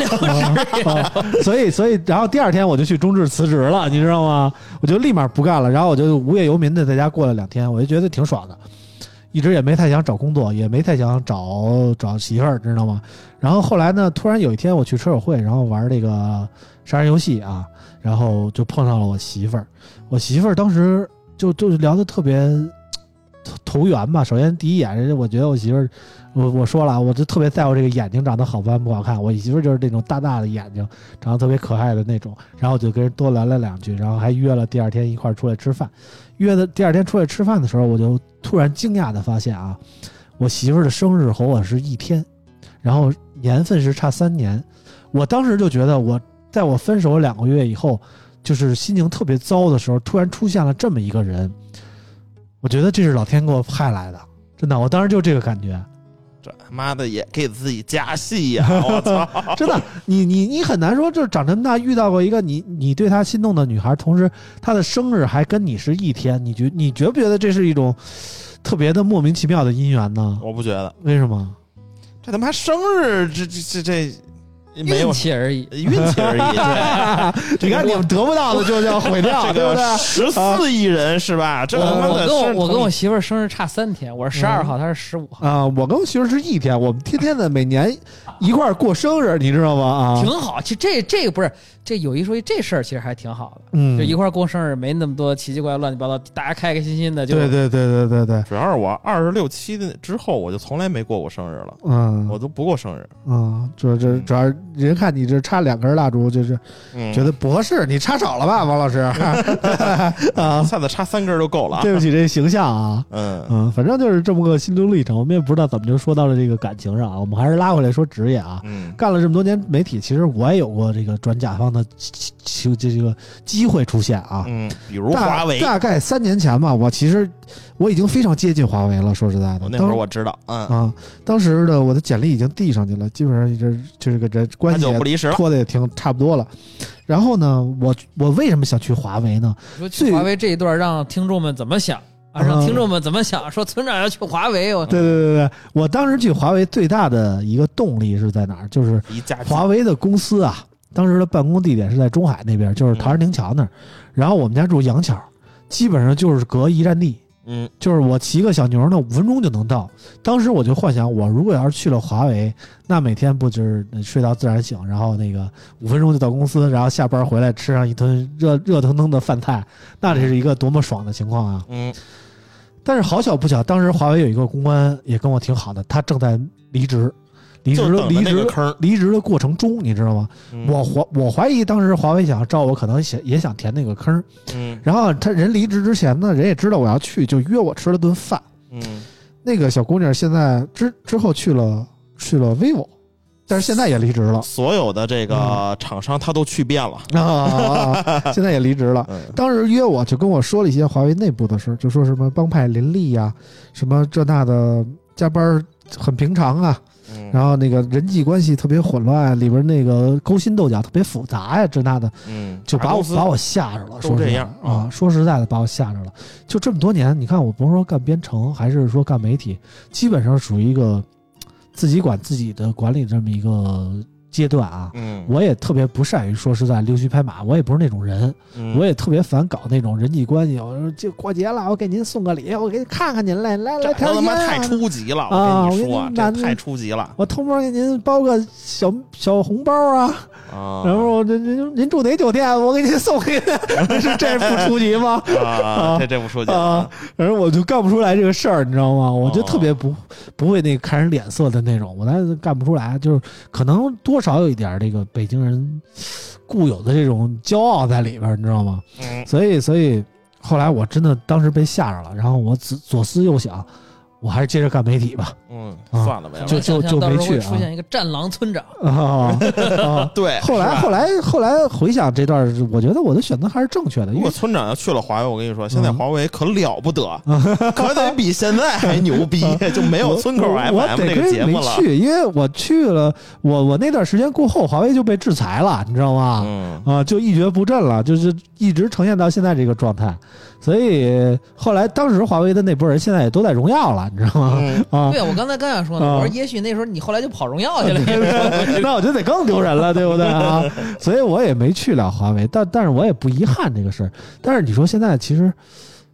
啊 所以所以，然后第二天我就去中置辞职了，你知道吗？我就立马不干了，然后我就无业游民的在家过了两天，我就觉得挺爽的。一直也没太想找工作，也没太想找找媳妇儿，知道吗？然后后来呢，突然有一天我去车友会，然后玩这个杀人游戏啊，然后就碰上了我媳妇儿。我媳妇儿当时就就聊的特别投缘吧。首先第一眼，人家我觉得我媳妇儿，我我说了，我就特别在乎这个眼睛长得好看不好看。我媳妇儿就是那种大大的眼睛，长得特别可爱的那种。然后我就跟人多聊了两句，然后还约了第二天一块儿出来吃饭。约的第二天出来吃饭的时候，我就突然惊讶的发现啊，我媳妇儿的生日和我是一天，然后年份是差三年。我当时就觉得我在我分手两个月以后，就是心情特别糟的时候，突然出现了这么一个人，我觉得这是老天给我派来的，真的，我当时就这个感觉，这他妈的也给自己加戏呀！我操，真的，你你你很难说，就是长这么大遇到过一个你你对他心动的女孩，同时她的生日还跟你是一天，你觉你觉不觉得这是一种特别的莫名其妙的姻缘呢？我不觉得为什么？这他妈生日，这这这这没有运气而已。运气而已。对，你看你们得不到的就叫毁掉，这对不对？个十四亿人是吧？这我他妈的我跟我我跟我媳妇儿生日差三天，我是十二号，她是十五号，啊、我跟我媳妇儿是一天，我们天天的每年一块儿过生日，你知道吗？啊，挺好。其实这这个不是这有一说一，这事儿其实还挺好的，嗯，就一块儿过生日，没那么多奇奇怪怪、乱七八糟，大家开开心心的就对对对对对对，主要是我二十六七的之后，我就从来没过过生日了，嗯，我都不过生日。嗯，这这主要人看你这插两根蜡烛，就是嗯，觉得不合适，你插少了吧，王老师？啊，下次插三根就够了。啊。对不起这形象啊。嗯，嗯，反正就是这么个心路历程，我们也不知道怎么就说到了这个感情上啊。我们还是拉回来说职业啊，嗯，干了这么多年媒体，其实我也有过这个转甲方样的机机这这个机会出现啊。嗯，比如华为，大概三年前吧，我其实我已经非常接近华为了。说实在的，那会儿我知道，嗯，啊，当时的我的简历已经递上去了，基本上这这个这关系也就不离十。拖的也挺差不多了。然后呢，我我为什么想去华为呢？说去华为这一段让听众们怎么想啊？让嗯听众们怎么想？说村长要去华为，我对对对对，我当时去华为最大的一个动力是在哪儿？就是华为的公司啊，当时的办公地点是在中海那边，就是陶然亭桥那儿。然后我们家住杨桥，基本上就是隔一站地，嗯就是我骑个小牛呢，五分钟就能到。当时我就幻想，我如果要是去了华为，那每天不就是睡到自然醒，然后那个五分钟就到公司，然后下班回来吃上一顿热热腾腾的饭菜，那这是一个多么爽的情况啊！嗯但是好巧不巧，当时华为有一个公关也跟我挺好的，他正在离职，离职离职坑离职的过程中，你知道吗？嗯我怀我怀疑当时华为想招我，可能想也想填那个坑。嗯然后他人离职之前呢，人也知道我要去，就约我吃了顿饭。嗯那个小姑娘现在之之后去了去了 vivo，但是现在也离职了所有的这嗯个厂商他都去遍了。啊啊，啊现在也离职了。嗯当时约我就跟我说了一些华为内部的事，就说什么帮派林立呀、什么这那的，加班很平常啊，嗯然后那个人际关系特别混乱，里边那个勾心斗角特别复杂呀，这那的，嗯，就把我把我吓着了。都说这样的啊，说实在的，把我吓着了。就这么多年，你看我甭说干编程，还是说干媒体，基本上属于一个自己管自己的管理这么一个阶段啊。嗯，我也特别不善于说实在溜须拍马，我也不是那种人，嗯我也特别烦搞那种人际关系。我说就过节了，我给您送个礼，我给你看看您来，来来这条烟啊他妈太初级了，啊我跟你说，这太初级了我偷摸给您包个小小红包啊，啊！然后您您您住哪酒店，我给您送给您，是这不初级吗？啊，这这不说啊，反正我就干不出来这个事儿，你知道吗？我就哦特别不不会那个看人脸色的那种，我那干不出来，就是可能多少有一点这个北京人固有的这种骄傲在里边儿，你知道吗？嗯所以所以后来我真的当时被吓着了，然后我左左思右想，我还是接着干媒体吧。嗯，啊算了吧，就就就没去啊出现一个战狼村长，啊啊！对。后来后来后来回想这段，我觉得我的选择还是正确的，如果因为村长要去了华为，我跟你说，现在嗯华为可了不得，可得比现在还牛逼，就没有村口 FM 这得亏没个节目了。去，因为我去了，我我那段时间过后，华为就被制裁了，你知道吗？嗯啊，就一蹶不振了，就是一直呈现到现在这个状态。所以后来，当时华为的那波人现在也都在荣耀了，你知道吗？嗯，啊对，我刚才刚想说呢，啊我说也许那时候你后来就跑荣耀去了，那我就得更丢人了，对不对啊？所以我也没去了华为，但但是我也不遗憾这个事儿。但是你说现在其实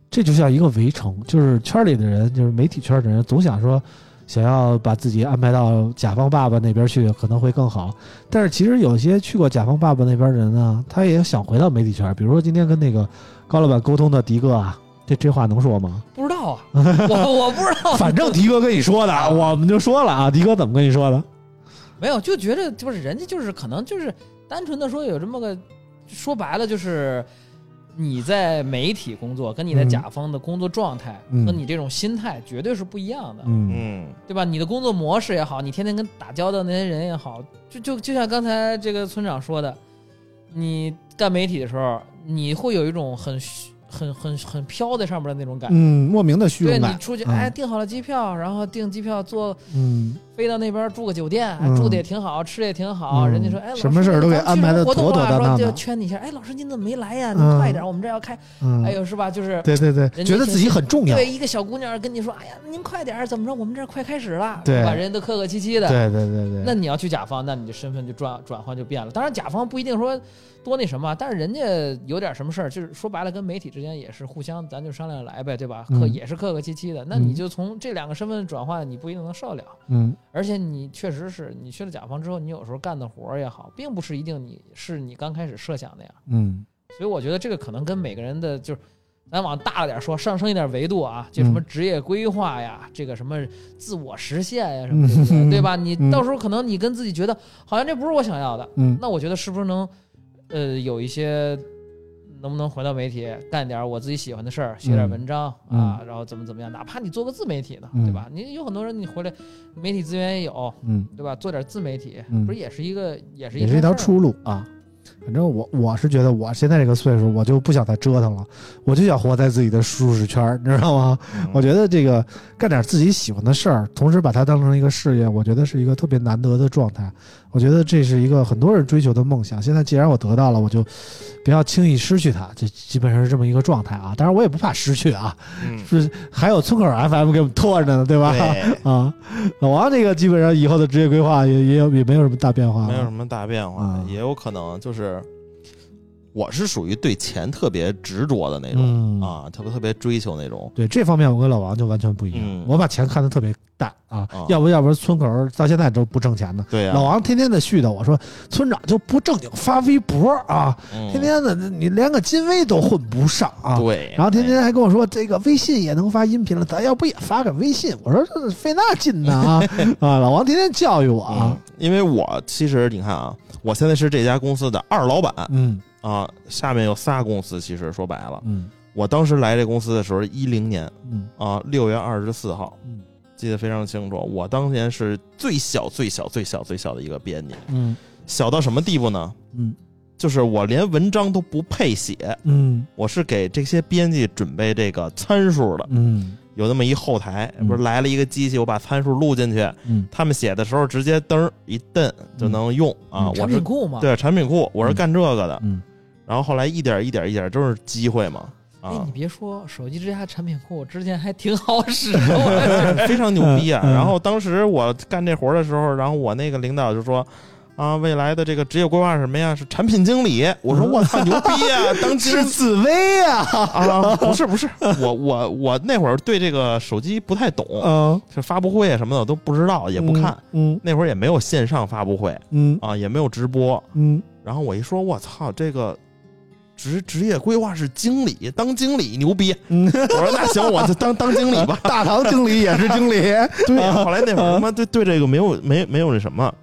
这就像一个围城，就是圈里的人，就是媒体圈的人，总想说想要把自己安排到甲方爸爸那边去，可能会更好。但是其实有些去过甲方爸爸那边的人呢，他也想回到媒体圈。比如说今天跟那个高老板沟通的迪哥啊，这这话能说吗？不知道啊，我我不知道，反正迪哥跟你说的，我们就说了啊，迪哥怎么跟你说的？没有，就觉得就是人家就是可能就是单纯的说有这么个，说白了就是你在媒体工作跟你在嗯甲方的工作状态、嗯和你这种心态绝对是不一样的，嗯嗯对吧？你的工作模式也好，你天天跟打交道那些人也好，就就就像刚才这个村长说的，你干媒体的时候，你会有一种很虚很很很飘在上面的那种感觉。嗯，莫名的虚荣感。对你出去，嗯哎，订好了机票，然后订机票坐嗯。飞到那边住个酒店，住的也挺好，吃的也挺好。嗯人家说，哎，老师什么事儿都给安排得咱们去什么活动啊妥妥当当就圈你一下，哎，老师您怎么没来呀？嗯您快点，我们这要开。嗯，哎呦，是吧？就是对对对，觉得自己很重要。对一个小姑娘跟你说，哎呀，您快点，怎么着？我们这快开始了，对吧？人家都客客气气的。对对对对，那你要去甲方，那你的身份就转转换就变了。当然，甲方不一定说多那什么，但是人家有点什么事儿，就是说白了，跟媒体之间也是互相，咱就商量来呗，对吧？客嗯也是客客气气的。那嗯你就从这两个身份转换，你不一定能受得了。嗯而且你确实是你去了甲方之后，你有时候干的活儿也好，并不是一定你是你刚开始设想那样。嗯所以我觉得这个可能跟每个人的就是，咱往大了点说，上升一点维度啊，就什么嗯职业规划呀，这个什么自我实现呀什么的，嗯对吧？你嗯到时候可能你跟自己觉得好像这不是我想要的，嗯那我觉得是不是能，呃，有一些。能不能回到媒体干点我自己喜欢的事儿，写点文章、嗯啊，然后怎么怎么样？哪怕你做个自媒体呢，嗯对吧？你有很多人你回来，媒体资源也有，嗯，对吧？做点自媒体，嗯不是也是一个也是也是一条出路啊。反正我我是觉得我现在这个岁数，我就不想再折腾了，我就想活在自己的舒适圈，你知道吗？嗯我觉得这个干点自己喜欢的事儿，同时把它当成一个事业，我觉得是一个特别难得的状态。我觉得这是一个很多人追求的梦想。现在既然我得到了，我就不要轻易失去它，这基本上是这么一个状态啊。当然，我也不怕失去啊，嗯，是还有村口 FM 给我们拖着呢，对吧？对，啊，老王这个基本上以后的职业规划也也有也没有什么大变化，没有什么大变化啊，也有可能就是我是属于对钱特别执着的那种嗯啊，特别特别追求那种。对这方面，我跟老王就完全不一样。嗯我把钱看得特别淡啊，啊要不要不然村口到现在都不挣钱呢。对呀，老王天天的絮叨我说，村长就不正经发微博啊，嗯天天的你连个金微都混不上啊。对，然后天天还跟我说，这个微信也能发音频了，咱要不也发个微信？我说这费那劲呢啊 啊！老王天天教育我嗯啊，，因为我其实你看啊，我现在是这家公司的二老板嗯啊，下面有仨公司。其实说白了，嗯我当时来这公司的时候，一零年嗯啊，六月二十四号，嗯记得非常清楚。我当年是最小、最小、最小、最小的一个编辑，嗯小到什么地步呢？嗯就是我连文章都不配写，嗯我是给这些编辑准备这个参数的。嗯有那么一后台，嗯不是来了一个机器，我把参数录进去，嗯他们写的时候直接噔一蹬就能用啊。产我是品库嘛。对产品库，我是嗯干这个的。嗯然后后来一点一点一点都是机会嘛哎，啊你，别说，手机之家产品库之前还挺好使的，我 非常牛逼啊！嗯然后当时我干这活儿的时候，然后我那个领导就说。啊，未来的这个职业规划是什么呀？是产品经理。我说我操，牛逼啊！当经是紫薇啊，啊，不是不是，我我我那会儿对这个手机不太懂，嗯，就发布会啊什么的我都不知道，也不看。嗯那会儿也没有线上发布会嗯啊，也没有直播。嗯然后我一说，我操，这个职职业规划是经理，当经理牛逼。嗯，我说那行，我就当当经理吧。大堂经理也是经理，对，后来那会儿他妈对对这个没有没没有那什么，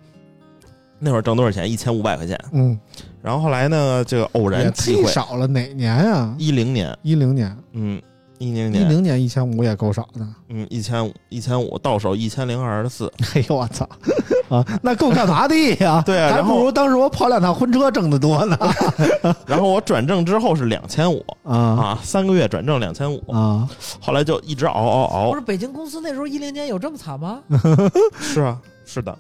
那会儿挣多少钱？一千五百块钱。嗯，然后后来呢，这个偶然机会，少了，哪年啊？一零年，一零年，嗯，一零年一年，零年一千五也够少的。嗯，一千五，一千五到手一千零二十四。哎呦我操！啊，那够干嘛的呀？对啊还不如当时我跑两趟婚车挣得多呢。然后我转正之后是两千五啊啊，三个月转正两千五，啊！后来就一直熬熬熬不是，北京公司那时候一零年有这么惨吗？是啊，是的。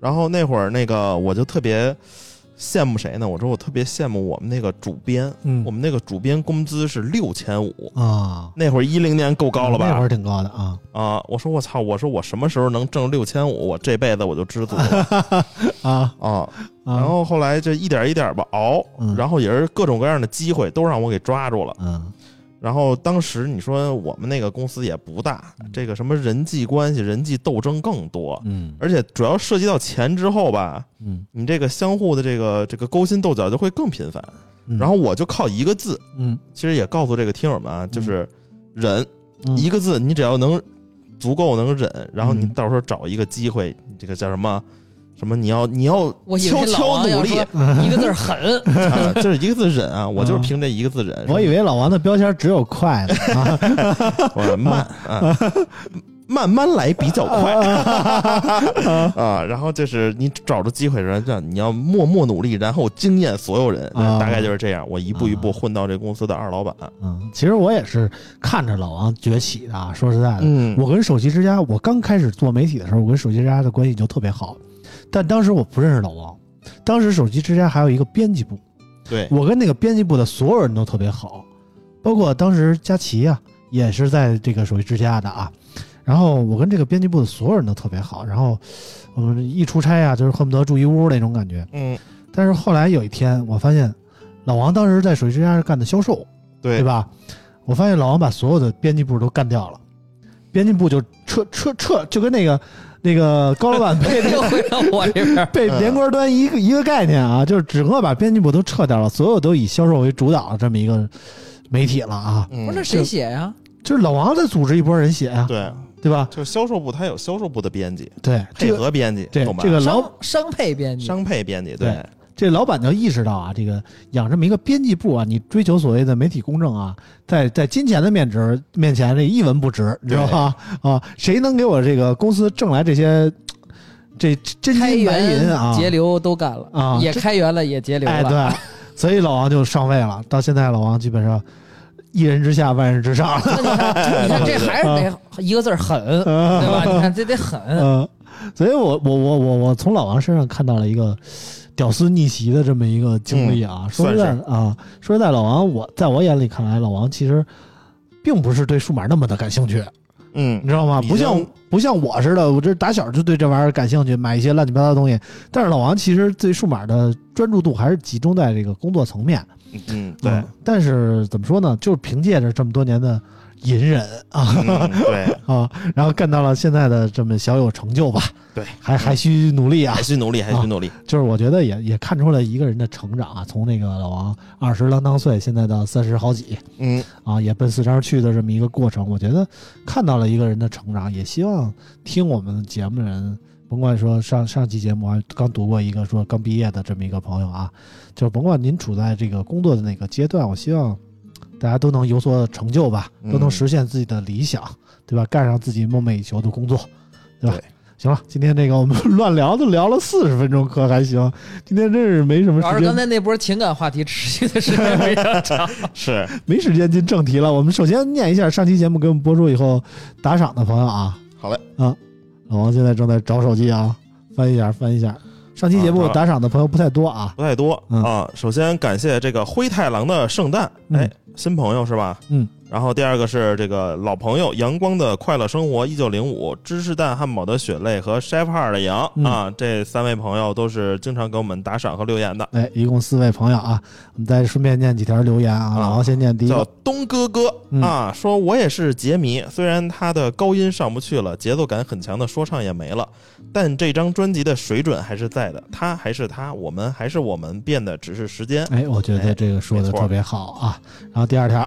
然后那会儿那个我就特别羡慕谁呢？我说我特别羡慕我们那个主编，嗯我们那个主编工资是六千五，啊，那会儿一零年够高了吧那会儿？挺高的啊啊，我说我操，我说我什么时候能挣六千五？我这辈子我就知足了 啊啊。啊！然后后来就一点一点吧熬，嗯然后也是各种各样的机会都让我给抓住了。嗯然后当时你说我们那个公司也不大，这个什么人际关系、人际斗争更多，嗯而且主要涉及到钱之后吧，嗯你这个相互的这个这个勾心斗角就会更频繁。嗯，然后我就靠一个字，嗯其实也告诉这个听友们啊，就是忍，嗯一个字，你只要能足够能忍，然后你嗯到时候找一个机会，这个叫什么？什么？你要你要悄悄努力 一个字儿狠，啊，这是一个字忍啊！我就是凭这一个字忍。我以为老王的标签只有快的啊，我慢啊，慢慢来比较快啊。然后就是你找着机会，然后这样你要默默努力，然后惊艳所有人，啊大概就是这样。我一步一步混到这公司的二老板。嗯，其实我也是看着老王崛起的啊。说实在的，嗯我跟首席之家，我刚开始做媒体的时候，我跟首席之家的关系就特别好，但当时我不认识老王，当时手机之家还有一个编辑部，对，我跟那个编辑部的所有人都特别好，包括当时佳琪啊，也是在这个手机之家的啊。然后我跟这个编辑部的所有人都特别好，然后我们一出差啊，就是恨不得住一屋那种感觉。嗯，但是后来有一天，我发现老王当时在手机之家是干的销售，对对？吧？我发现老王把所有的编辑部都干掉了，编辑部就撤撤撤，就跟那个那个高老板被那 个又回到我这边。被连锅端一个一个概念啊，就是整个把编辑部都撤掉了，所有都以销售为主导的这么一个媒体了啊。嗯不是那谁写呀？就是老王在组织一波人写啊，对，对吧？就是销售部他有销售部的编辑，对，配合编辑，对？这个老商商配编辑，商配编辑，对这老板就意识到啊，这个养这么一个编辑部啊，你追求所谓的媒体公正啊，在在金钱的面值面前，这一文不值，你知道吧？啊，谁能给我这个公司挣来这些这真开金白银源啊，节流都干了啊也开源了，也节流哎，了。对，所以老王就上位了。到现在，老王基本上一人之下，万人之上了。你看，这还是得一个字儿狠，对吧？你看这得狠。嗯，所以我我我我我从老王身上看到了一个屌丝逆袭的这么一个经历啊。说实在啊，说实在，老王我在我眼里看来，老王其实并不是对数码那么的感兴趣，嗯你知道吗？不像不像我似的，我这打小就对这玩意儿感兴趣，买一些乱七八糟的东西。但是老王其实对数码的专注度还是集中在这个工作层面。嗯，对嗯，但是怎么说呢？就是凭借着这么多年的隐忍啊、嗯对，啊，然后干到了现在的这么小有成就吧。对，还还需努力啊还。需努力，还需努力。就是我觉得也也看出了一个人的成长啊，从那个老王二十啷当岁，现在到三十好几嗯啊，也奔四十去的这么一个过程。我觉得看到了一个人的成长，也希望听我们节目的人。甭管说上上期节目啊，刚读过一个说刚毕业的这么一个朋友啊，就是甭管您处在这个工作的哪个阶段，我希望大家都能有所成就吧，嗯都能实现自己的理想，对吧？干上自己梦寐以求的工作，对吧？对行了，今天这个我们 乱聊都聊了四十分钟，可还行。今天真是没什么时间，主要是刚才那波情感话题持续的时间非常长。是，没时间进正题了。我们首先念一下上期节目给我们播出以后打赏的朋友啊，好嘞，啊老王现在正在找手机啊，翻一下，翻一下。上期节目啊打赏的朋友不太多啊，不太多嗯啊。首先感谢这个灰太狼的圣诞，嗯哎，新朋友是吧？嗯。然后第二个是这个老朋友阳光的快乐生活一九零五芝士蛋汉堡的血泪和 Chef 二的羊、嗯啊，这三位朋友都是经常给我们打赏和留言的。哎，一共四位朋友啊，我们再顺便念几条留言啊。啊老王先念第一叫，东哥哥、嗯啊，说我也是杰迷，虽然他的高音上不去了，节奏感很强的说唱也没了，但这张专辑的水准还是在的。他还是他，我们还是我们，变的只是时间。哎，我觉得这个说的特别好啊。然后第二条，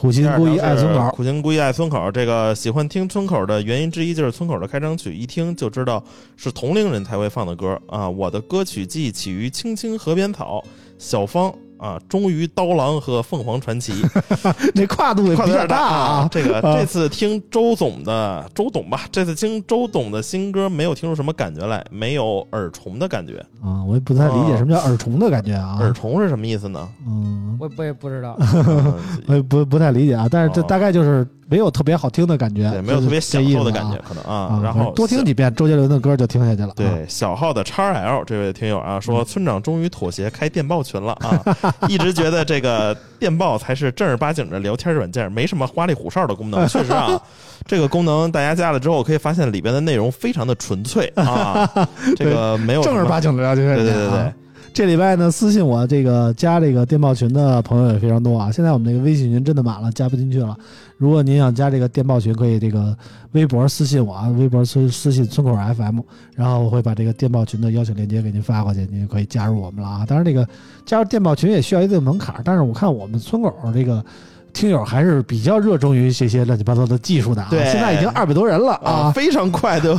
苦心孤诣爱村口，苦心孤诣爱村口。这个喜欢听村口的原因之一就是村口的开场曲，一听就知道是同龄人才会放的歌啊。我的歌曲记忆起于《青青河边草》，小芳啊，忠于刀郎和凤凰传奇。这跨度也跨比较大度有点大啊。这个啊这次听周总的周董吧，这次听周董的新歌没有听出什么感觉来，没有耳虫的感觉。啊，我也不太理解什么叫耳虫的感觉啊。耳虫是什么意思呢？嗯，我 我也不知道，嗯我也不不太理解啊，但是这哦大概就是没有特别好听的感觉，对，没有特别享受的感觉，可能啊。啊。然后多听几遍周杰伦的歌就听下去了。啊，对，小号的叉 L 这位听友啊，说村长终于妥协开电报群了啊，一直觉得这个电报才是正儿八经的聊天软件，没什么花里胡哨的功能。确实啊，这个功能大家加了之后，可以发现里边的内容非常的纯粹啊，这个没有正儿八经的聊天软件啊。对对对对，这礼拜呢，私信我这个加这个电报群的朋友也非常多啊。现在我们这个微信群真的满了，加不进去了。如果您想加这个电报群，可以这个微博私信我啊，微博私私信村口 FM，然后我会把这个电报群的邀请链接给您发过去，您就可以加入我们了啊。当然，这个加入电报群也需要一定门槛，但是我看我们村口这个。听友还是比较热衷于这些乱七八糟的技术的啊，对现在已经二百多人了啊，啊，非常快就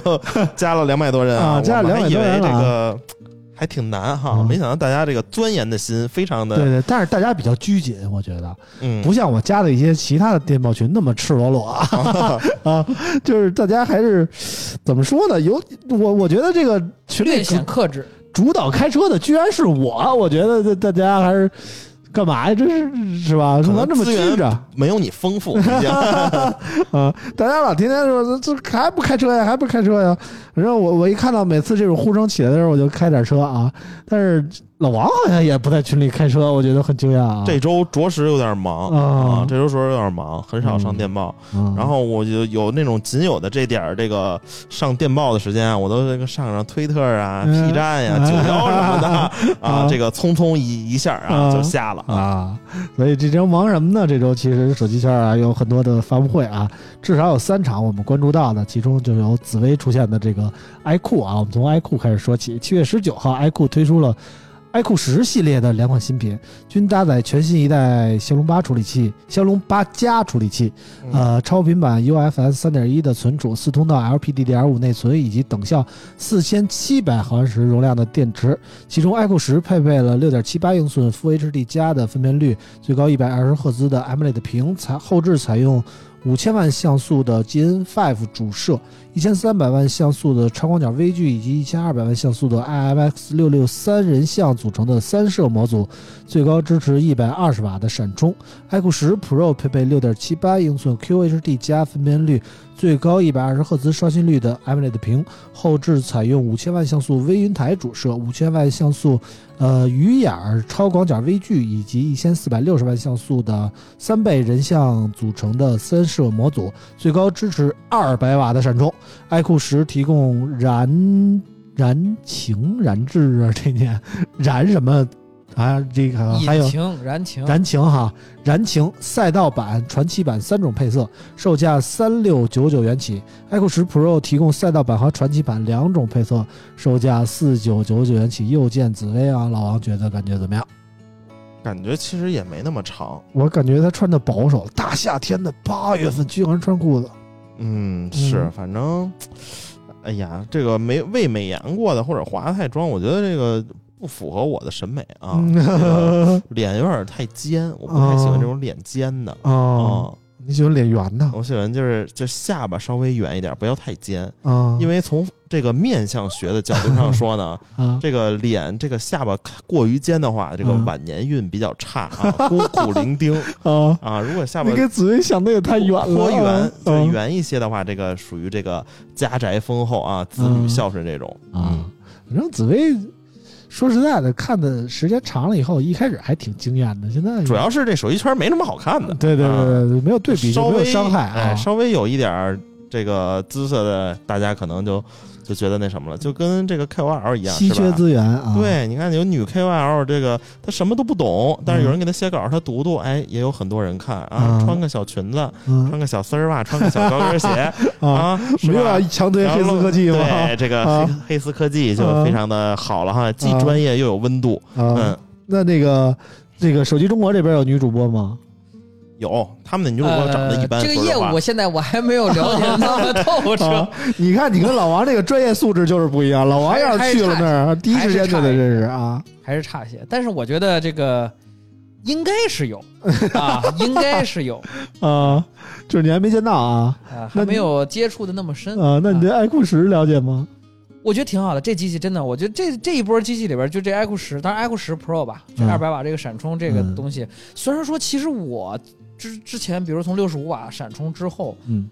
加了两百多人啊加了200我们还以为多人了啊这个还挺难哈，嗯没想到大家这个钻研的心非常的，对对，但是大家比较拘谨，我觉得，嗯，不像我加的一些其他的电报群那么赤裸裸啊 啊，就是大家还是怎么说呢？有我我觉得这个群里略显克制。主导开车的居然是我，我觉得这大家还是干嘛呀？这是是吧？怎么这么资源拘着没有你丰富，啊？大家老天天说这这还不开车呀，还不开车呀？然后我我一看到每次这种呼声起来的时候，我就开点车啊。但是老王好像也不在群里开车，我觉得很惊讶啊。这周着实有点忙啊啊，这周着实有点忙，很少上电报。嗯，然后我就有那种仅有的这点儿这个上电报的时间啊，我都这个上上推特啊、嗯 P 站呀、九幺什么的啊啊，这个匆匆一一下啊啊就下了。啊，所以这周忙什么呢？这周其实手机圈啊有很多的发布会啊，至少有三场我们关注到的，其中就有紫薇出现的这个 iQOO 啊，我们从 iQOO 开始说起。七月十九号，iQOO 推出了 iQOO 十系列的两款新品，均搭载全新一代骁龙八处理器、骁龙八加处理器，呃，超频版 UFS 三点一的存储，四通道 LPDDR5 内存以及等效四千七百毫安时容量的电池。其中 iQOO 十配备了六点七八英寸 Full HD 加的分辨率，最高一百二十赫兹的 AMOLED 屏，采后置采用五千万像素的 GN5 主摄，一千三百万像素的超广角微距，以及一千二百万像素的 IMX 六六三人像组成的三摄模组，最高支持一百二十瓦的闪充。iQOO 十 Pro 配备六点七八英寸 QHD 加分辨率、最高一百二十赫兹刷新率的 AMOLED 屏，后置采用五千万像素微云台主摄，五千万像素呃鱼眼超广角微距，以及一千四百六十万像素的三倍人像组成的三摄模组，最高支持二百瓦的闪充。iQOO 十提供燃燃情燃质啊，这念燃什么啊？这个还有燃情，燃情哈，燃情赛道版、传奇版三种配色，售价三六九九元起。iQOO 十 Pro 提供赛道版和传奇版两种配色，售价四九九九元起。又见紫薇啊，老王觉得感觉怎么样？感觉其实也没那么长。我感觉他穿的保守，大夏天的八月份居然穿裤子，嗯，是，嗯反正，哎呀，这个没未美颜过的或者化太妆，我觉得这个不符合我的审美啊。嗯脸有点太尖，我不太喜欢这种脸尖的。哦，啊，你喜欢脸圆的我喜欢就是就下巴稍微圆一点，不要太尖。啊？因为从这个面相学的角度上说呢，啊，这个脸这个下巴过于尖的话，这个嗯晚年运比较差啊，孤苦伶仃啊，啊。如果下巴你给紫薇想的也太远了，颇圆啊，就是圆一些的话，这个属于这个家宅丰厚啊，子女孝顺这种啊。反正紫薇说实在的，看的时间长了以后，一开始还挺惊艳的，现在主要是这手机圈没什么好看的，对对对啊对对，没有对比就稍微没有伤害哎，啊。稍微有一点儿这个姿色的，大家可能就就觉得那什么了，就跟这个 KOL 一样，稀缺？资源啊，对，你看有女 KOL，这个她什么都不懂，但是有人给她写稿，她读读，哎，也有很多人看啊，嗯穿个小裙子，嗯。穿个小丝儿袜，穿个小高跟鞋啊，啊，是没有吧啊，强推黑丝科技吗？对，这个啊。黑黑丝科技就非常的好了哈，既啊专业又有温度。啊。嗯，，那那个这个手机中国这边有女主播吗？有他们的女主播长得一般，呃这个业务现在我还没有了解那么透彻啊。，你看你跟老王这个专业素质就是不一样，老王要是去了那儿，第一时间就得认识啊。还是差些，但是我觉得这个应该是有啊，应该是有啊，就是你还没见到啊啊，还没有接触的那么深啊？那你对啊爱酷十了解吗？我觉得挺好的。这机器真的，我觉得这这一波机器里边，就这 iQOO 十，当然 iQOO 十 Pro 吧，就嗯二百瓦这个闪充这个嗯东西，虽然说其实我之之前，比如从六十五瓦闪充之后，嗯。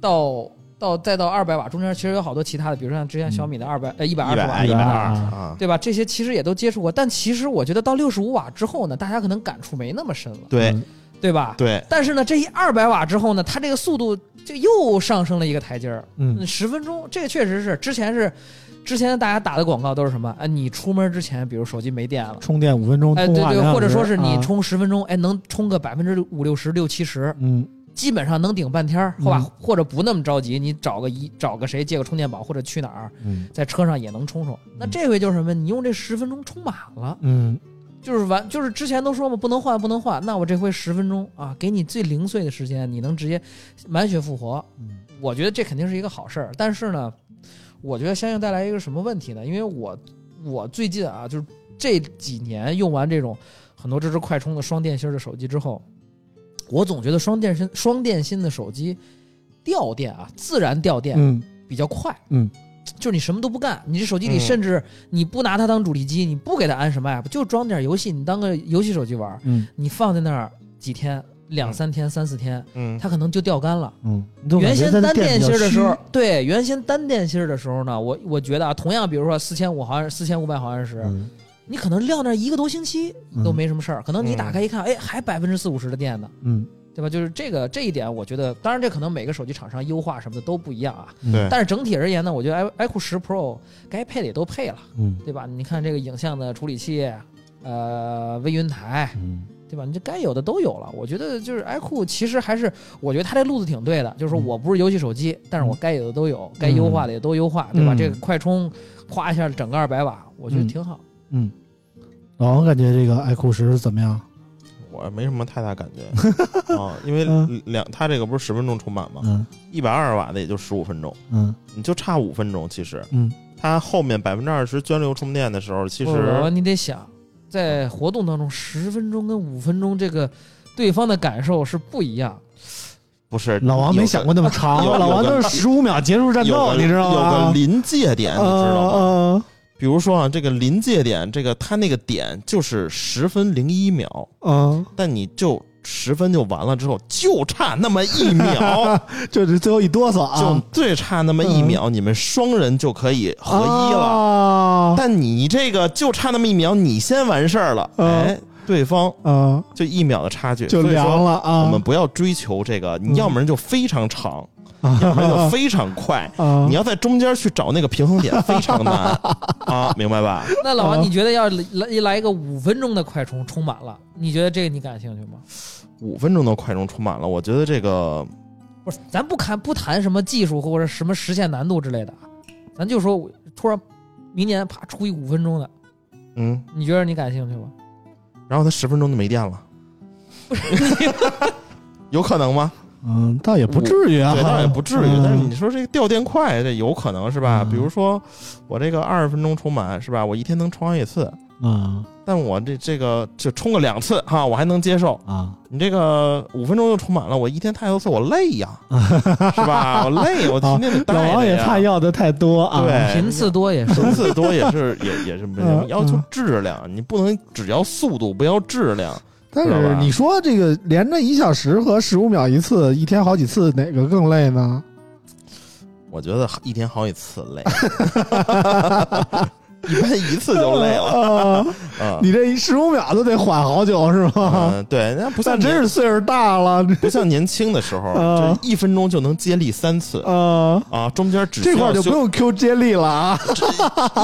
到到再到二百瓦中间，其实有好多其他的，比如说像之前小米的二百呃一百二十瓦一百二对吧？这些其实也都接触过，但其实我觉得到六十五瓦之后呢，大家可能感触没那么深了，对。嗯。对吧？对，但是呢，这一二百瓦之后呢，它这个速度就又上升了一个台阶儿，嗯。十分钟，这个确实是之前是之前大家打的广告都是什么？哎，你出门之前，比如手机没电了。充电五分钟，哎，对对，或者说是你充十分钟，哎，能充个百分之五六十、六七十，嗯基本上能顶半天儿，好吧？嗯或者不那么着急，你找个一找个谁借个充电宝，或者去哪儿，嗯在车上也能充充。那这回就是什么？你用这十分钟充满了，嗯就是完，就是之前都说嘛，不能换，不能换。那我这回十分钟啊，给你最零碎的时间，你能直接满血复活。嗯我觉得这肯定是一个好事儿。但是呢，我觉得相应带来一个什么问题呢？因为我我最近啊，就是这几年用完这种很多支持快充的双电芯儿的手机之后，我总觉得双电芯双电芯的手机掉电啊，自然掉电嗯。比较快。嗯，就是你什么都不干，你这手机里嗯。甚至你不拿它当主力机，你不给它安什么 app，就装点游戏，你当个游戏手机玩儿，嗯。你放在那儿几天、两三天、三四天，嗯，它可能就掉干了。嗯，原先单电芯儿的时候，对，原先单电芯儿的时候呢，我我觉得啊，同样比如说四千五毫安、四千五百毫安时，嗯你可能撂那儿一个多星期都没什么事儿，可能你打开一看，哎，还百分之四五十的电呢，嗯对吧？就是这个这一点，我觉得，当然这可能每个手机厂商优化什么的都不一样啊，嗯对，但是整体而言呢，我觉得 i iQOO 十 Pro 该配的也都配了，嗯对吧？你看这个影像的处理器，呃，微云台，嗯对吧？你这该有的都有了。我觉得就是 iQOO 其实还是，我觉得它这路子挺对的，就是我不是游戏手机，但是我该有的都有，该优化的也都优化，对吧？嗯这个快充，夸一下整个二百瓦，我觉得嗯挺好。嗯，老王感觉这个 iQOO 十怎么样？我没什么太大感觉 啊，因为嗯两它这个不是十分钟充满吗？嗯一百二十瓦的也就十五分钟，嗯你就差五分钟。其实嗯它后面百分之二十涓流充电的时候，其实你得想，在活动当中，十分钟跟五分钟这个对方的感受是不一样。不是老王没想过那么长，有老王都是十五秒结束战斗，你知道吗有？个临界点，你知道吗？嗯比如说啊，这个临界点，这个他那个点就是十分零一秒，嗯但你就十分就完了之后，就差那么一秒，嗯，就是最后一哆嗦啊，就最差那么一秒，你们双人就可以合一了。啊但你这个就差那么一秒，你先完事儿了，嗯哎，对方啊，就一秒的差距，就凉了啊。我们不要追求这个，你要么人就非常长，啊要么人就非常快。啊，你要在中间去找那个平衡点，非常难 啊，明白吧？那老王，啊你觉得要来来一个五分钟的快充充满了，你觉得这个你感兴趣吗？五分钟的快充充满了，我觉得这个不是，咱不看不谈什么技术或者什么实现难度之类的啊，咱就说突然明年啪出一五分钟的，嗯，你觉得你感兴趣吗？然后它十分钟就没电了，有可能吗？嗯，倒也不至于啊，对，倒也不至于。嗯但是你说这个掉电快，这有可能是吧？嗯比如说我这个二十分钟充满是吧？我一天能充好几次，啊但我这这个就充个两次哈，我还能接受。啊你这个五分钟就充满了，我一天太多次，我累呀，是吧？我累，我天天得带老王也怕要的太多啊，对频次多也是。频次多也是也也是 不行嗯要求嗯质量，你不能只要速度，不要质量。但是你说这个连着一小时和十五秒一次，一天好几次，哪个更累呢？我觉得一天好几次累，一般一次就累了。啊，啊。你这十五秒都得缓好久是吗？嗯，对，那不像真是岁数大了，不像年轻的时候，啊这一分钟就能接力三次啊，啊，中间只这块儿就不用 Q 接力了啊，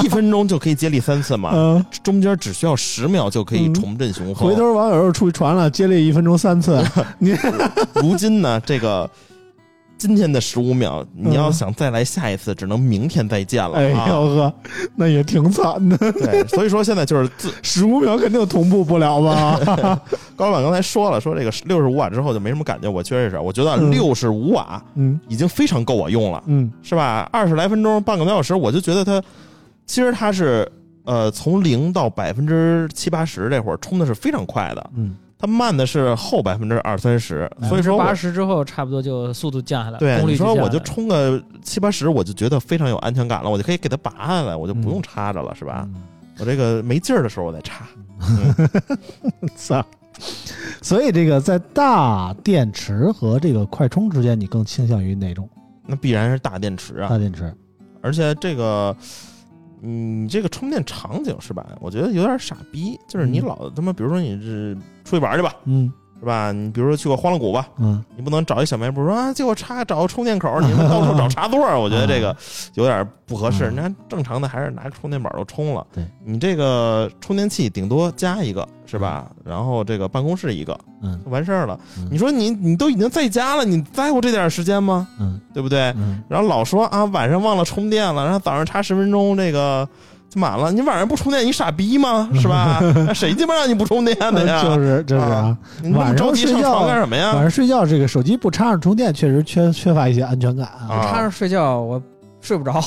一分钟就可以接力三次嘛，嗯。中间只需要十秒就可以嗯重振雄风。回头网友又出去传了，接力一分钟三次，你如今呢，这个今天的十五秒，你要嗯。想再来下一次，只能明天再见了哎呦啊。呵，那也挺惨的，对，所以说现在就是自十五秒肯定同步不了吧？高老板刚才说了，说这个六十五瓦之后就没什么感觉，我确实是，我觉得嗯。六十五瓦嗯。已经非常够我用了，嗯。是吧？二十来分钟，半个多小时，我就觉得它其实它是呃从零到百分之七八十这会儿充的是非常快的，嗯，它慢的是后百分之二三十，所以说八十之后差不多就速度降下来了，对你说我就下来了冲个七八十，我就觉得非常有安全感了，我就可以给它拔下来，我就不用插着了，是吧？嗯我这个没劲儿的时候我再插，操！所以这个在大电池和这个快充之间，你更倾向于哪种那必然是大电池啊大，电池？而且这个。你这个充电场景是吧？我觉得有点傻逼，就是你嗯老他妈，比如说你是出去玩去吧，嗯是吧？你比如说去过欢乐谷吧，嗯你不能找一小卖部说啊，借我插找个充电口，你们到处找插座，我觉得这个有点不合适。嗯你看正常的还是拿充电宝就充了。对你这个充电器顶多加一个是吧？然后这个办公室一个嗯就完事儿了。嗯你说你你都已经在家了，你在乎这点时间吗？嗯对不对？嗯，然后老说啊晚上忘了充电了，然后早上插十分钟这个。就满了，你晚上不充电，你傻逼吗？是吧？谁鸡巴让你不充电的呀？就是就是啊，你那么晚上着急上睡觉床干什么呀？晚上睡觉这个手机不插上充电，确实缺缺乏一些安全感啊。啊插上睡觉我睡不着，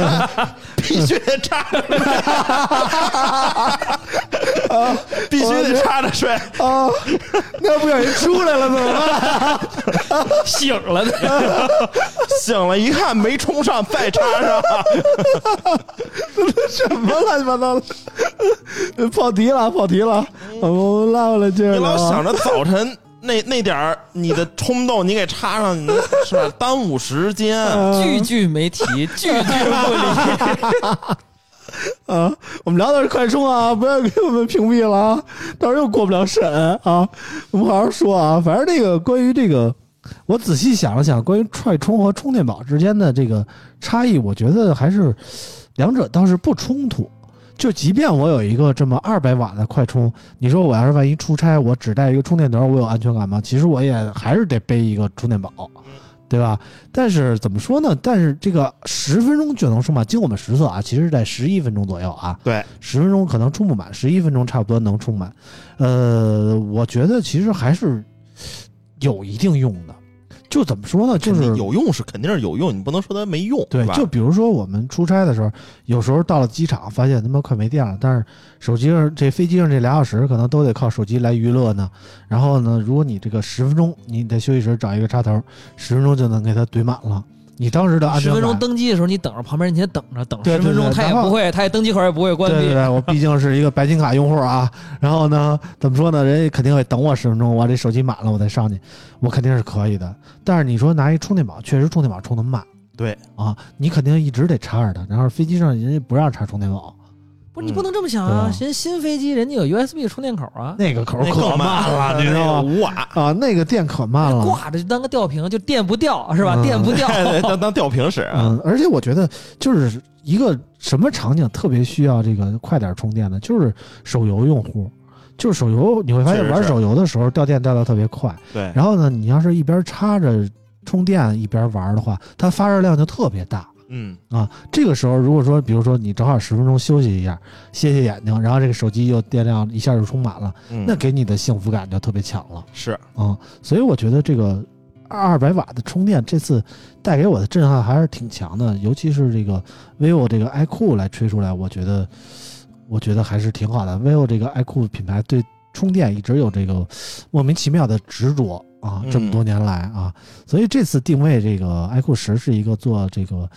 必须得插着睡，必须得插着睡。啊，那不小心出来了怎么办？醒了的。醒了一看没充上，再插上。什么乱七八糟的？跑题了，跑题了，我们拉回来接着你。老想着早晨那那点儿你的冲动，你给插上，你是吧？耽误时间。啊句句没提，句句不离。啊，我们聊的是快充啊，不要给我们屏蔽了啊，到时候又过不了审啊。我们好好说啊，反正这个关于这个，我仔细想了想，关于快充和充电宝之间的这个差异，我觉得还是两者倒是不冲突。就即便我有一个这么二百瓦的快充，你说我要是万一出差，我只带一个充电头，我有安全感吗？其实我也还是得背一个充电宝，对吧？但是怎么说呢？但是这个十分钟就能充满，经我们实测啊，其实在十一分钟左右啊，对，十分钟可能充不满，十一分钟差不多能充满。呃，我觉得其实还是有一定用的。就怎么说呢？就是有用是肯定是有用，你不能说它没用，是，吧对就比如说我们出差的时候，有时候到了机场，发现他妈快没电了，但是手机上这飞机上这俩小时可能都得靠手机来娱乐呢。然后呢，如果你这个十分钟，你在休息室找一个插头，十分钟就能给它怼满了。你当时的安全十分钟登机的时候，你等着，旁边人你先等着，等十分钟，他也不会，他也登机口也不会关闭。对对对，我毕竟是一个白金卡用户啊。然后呢，怎么说呢？人家肯定会等我十分钟，我这手机满了我再上去，我肯定是可以的。但是你说拿一充电宝，确实充电宝充的慢对，啊，你肯定一直得插着它。然后飞机上人家不让插充电宝，不是你不能这么想啊，啊人新飞机人家有 USB 充电口啊，那个口可慢了，你知道吗？五瓦，啊，那个电可慢了。挂着就当个吊瓶，就电不掉是吧？嗯电不掉。当当吊瓶使啊，嗯，而且我觉得就是一个什么场景特别需要这个快点充电的，就是手游用户。就是手游，你会发现玩手游的时候掉电掉的特别快。对，然后呢，你要是一边插着充电一边玩的话，它发热量就特别大嗯，啊。这个时候，如果说比如说你正好十分钟休息一下，歇歇眼睛，然后这个手机又电量一下就充满了，嗯那给你的幸福感就特别强了。是啊、所以我觉得这个二百瓦的充电这次带给我的震撼还是挺强的，尤其是这个 vivo 这个 iQOO 来吹出来，我觉得我觉得还是挺好的。vivo 这个 iQOO 品牌对充电一直有这个莫名其妙的执着啊，嗯这么多年来啊，所以这次定位这个 iQOO 十是一个做这个。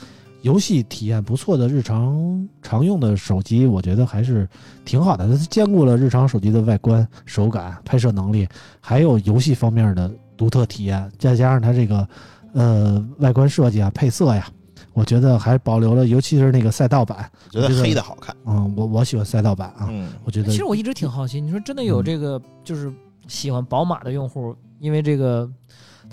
游戏体验不错的日常常用的手机，我觉得还是挺好的。它兼顾了日常手机的外观、手感、拍摄能力，还有游戏方面的独特体验，再加上它这个呃外观设计啊、配色呀，我觉得还保留了，尤其是那个赛道版。觉得黑的好看，嗯，我我喜欢赛道版啊，嗯，我觉得其实我一直挺好奇，你说真的有嗯这个就是喜欢宝马的用户，因为这个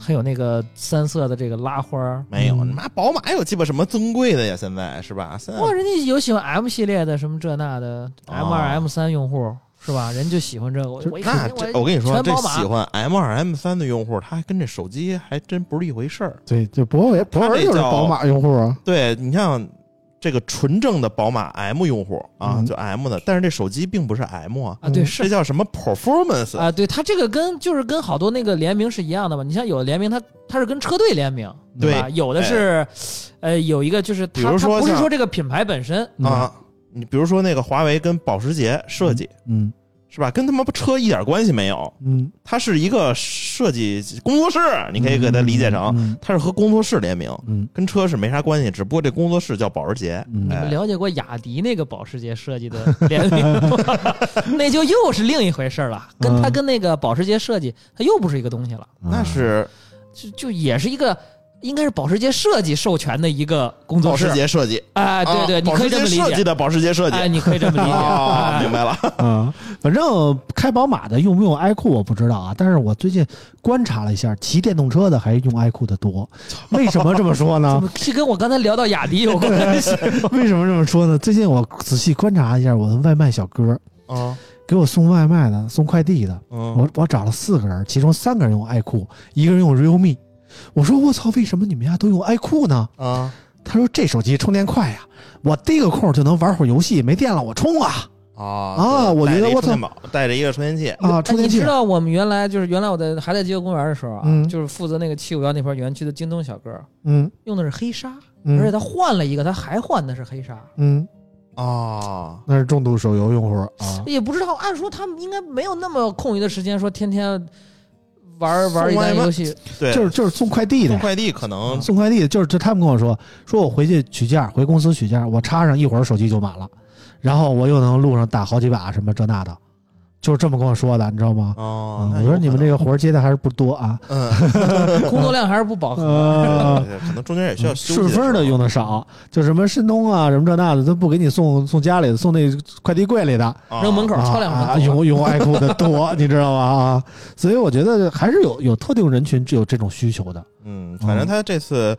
它有那个三色的这个拉花儿，没有，嗯你妈宝马有鸡巴什么尊贵的呀？现在是吧？现在哇，人家有喜欢 M 系列的什么这那的哦 M 二 M 三用户是吧？人就喜欢这个，我我一那看这我跟你说，这喜欢 M 二 M 三的用户，他还跟这手机还真不是一回事儿。对，就博伟博尔就是宝马用户啊，对你像这个纯正的宝马 M 用户啊，嗯就 M 的，但是这手机并不是 M 啊，啊，对嗯是这叫什么 Performance？啊，对它这个跟就是跟好多那个联名是一样的嘛。你像有的联名它它是跟车队联名，对吧？有的是，呃，有一个就是它比如说它不是说这个品牌本身，啊，你比如说那个华为跟保时捷设计、嗯是吧？跟他妈车一点关系没有，嗯，它是一个设计工作室，你可以给它理解成嗯它是和工作室联名，嗯跟车是没啥关系，只不过这工作室叫保时捷。你们了解过雅迪那个保时捷设计的联名吗？那就又是另一回事了，跟它嗯跟那个保时捷设计，它又不是一个东西了，那是就就也是一个。应该是保时捷设计授权的一个工作室保时，捷设计，哎，对对，啊你可以这么理解，的保时捷设计。哎，你可以这么理解，明白了。嗯，反正开宝马的用不用 iQOO 我不知道啊，但是我最近观察了一下，骑电动车的还是用 iQOO 的多。为什么这么说呢？么是跟我刚才聊到雅迪有关系？为什么这么说呢？最近我仔细观察一下我的外卖小哥，啊，给我送外卖的、送快递的，嗯，我我找了四个人，其中三个人用 iQOO，一个人用 realme。我说我操，为什么你们家都用 iQOO 呢？啊他说这手机充电快呀，我逮个空就能玩会儿游戏，没电了我充啊啊啊我觉得我操带着一充电宝带着一个充电器，啊，充电器哎你知。道我们原来就是原来我在还在街头公园的时候啊，嗯就是负责那个七五幺那块园区的京东小哥，嗯用的是黑鲨，而且嗯他换了一个，他还换的是黑鲨。嗯，啊，那是重度手游用户啊。也不知道，按说他们应该没有那么空余的时间，说天天玩玩一送外卖单游戏。对，就是就是送快递的，送快递可能送快递的，就是这他们跟我说，说我回去取件，回公司取件，我插上一会儿手机就满了，然后我又能路上打好几把什么这那的，就是这么跟我说的，你知道吗？哦嗯，我说你们这个活儿接的还是不多啊，嗯，工作量还是不饱和。可能中间也需要顺丰的用的的少，就什么申通啊，什么这那的都不给你送送家里的，送那快递柜里的，扔门口啊敲两啊，分钟。用用 iQOO 的多，你知道吗？啊，所以我觉得还是有有特定人群有这种需求的。嗯，反正他这次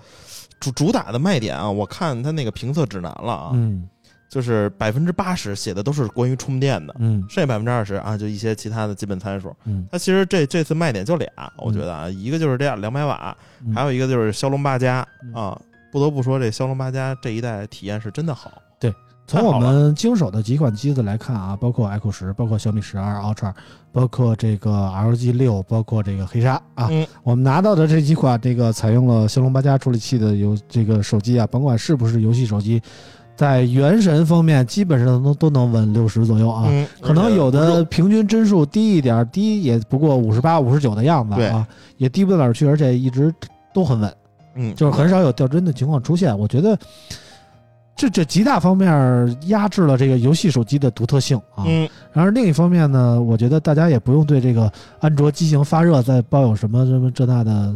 主主打的卖点啊，我看他那个评测指南了啊，嗯就是百分之八十写的都是关于充电的，嗯剩下百分之二十啊，就一些其他的基本参数。嗯它其实这这次卖点就俩，我觉得啊，一个就是这样两百瓦，嗯，还有一个就是骁龙八加嗯啊。不得不说，这骁龙八加这一代体验是真的好。对从我们经手的几款机子来看啊，包括 iQOO 十，包括小米十二 Ultra，包括这个 LG 六，包括这个黑鲨啊，嗯我们拿到的这几款这个采用了骁龙八加处理器的游这个手机啊，甭管是不是游戏手机，在原神方面基本上都都能稳六十左右啊。嗯，可能有的平均帧数低一点，低也不过五十八、五十九的样子对啊，也低不到哪儿去，而且一直都很稳。嗯，就是很少有掉帧的情况出现。我觉得这这极大方面压制了这个游戏手机的独特性啊。嗯然而另一方面呢，我觉得大家也不用对这个安卓机型发热再抱有什么什么这那的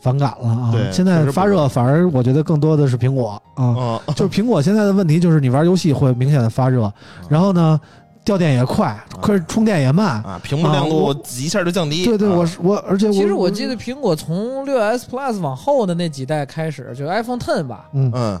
反感了啊。现在发热反而我觉得更多的是苹果啊，哦，就是苹果现在的问题就是你玩游戏会明显的发热，然后呢掉电也快，可是充电也慢。啊，屏幕亮度一下就降低。对对，啊我是我，而且我其实我记得苹果从六 S Plus 往后的那几代开始，就 iPhone Ten 吧，嗯嗯，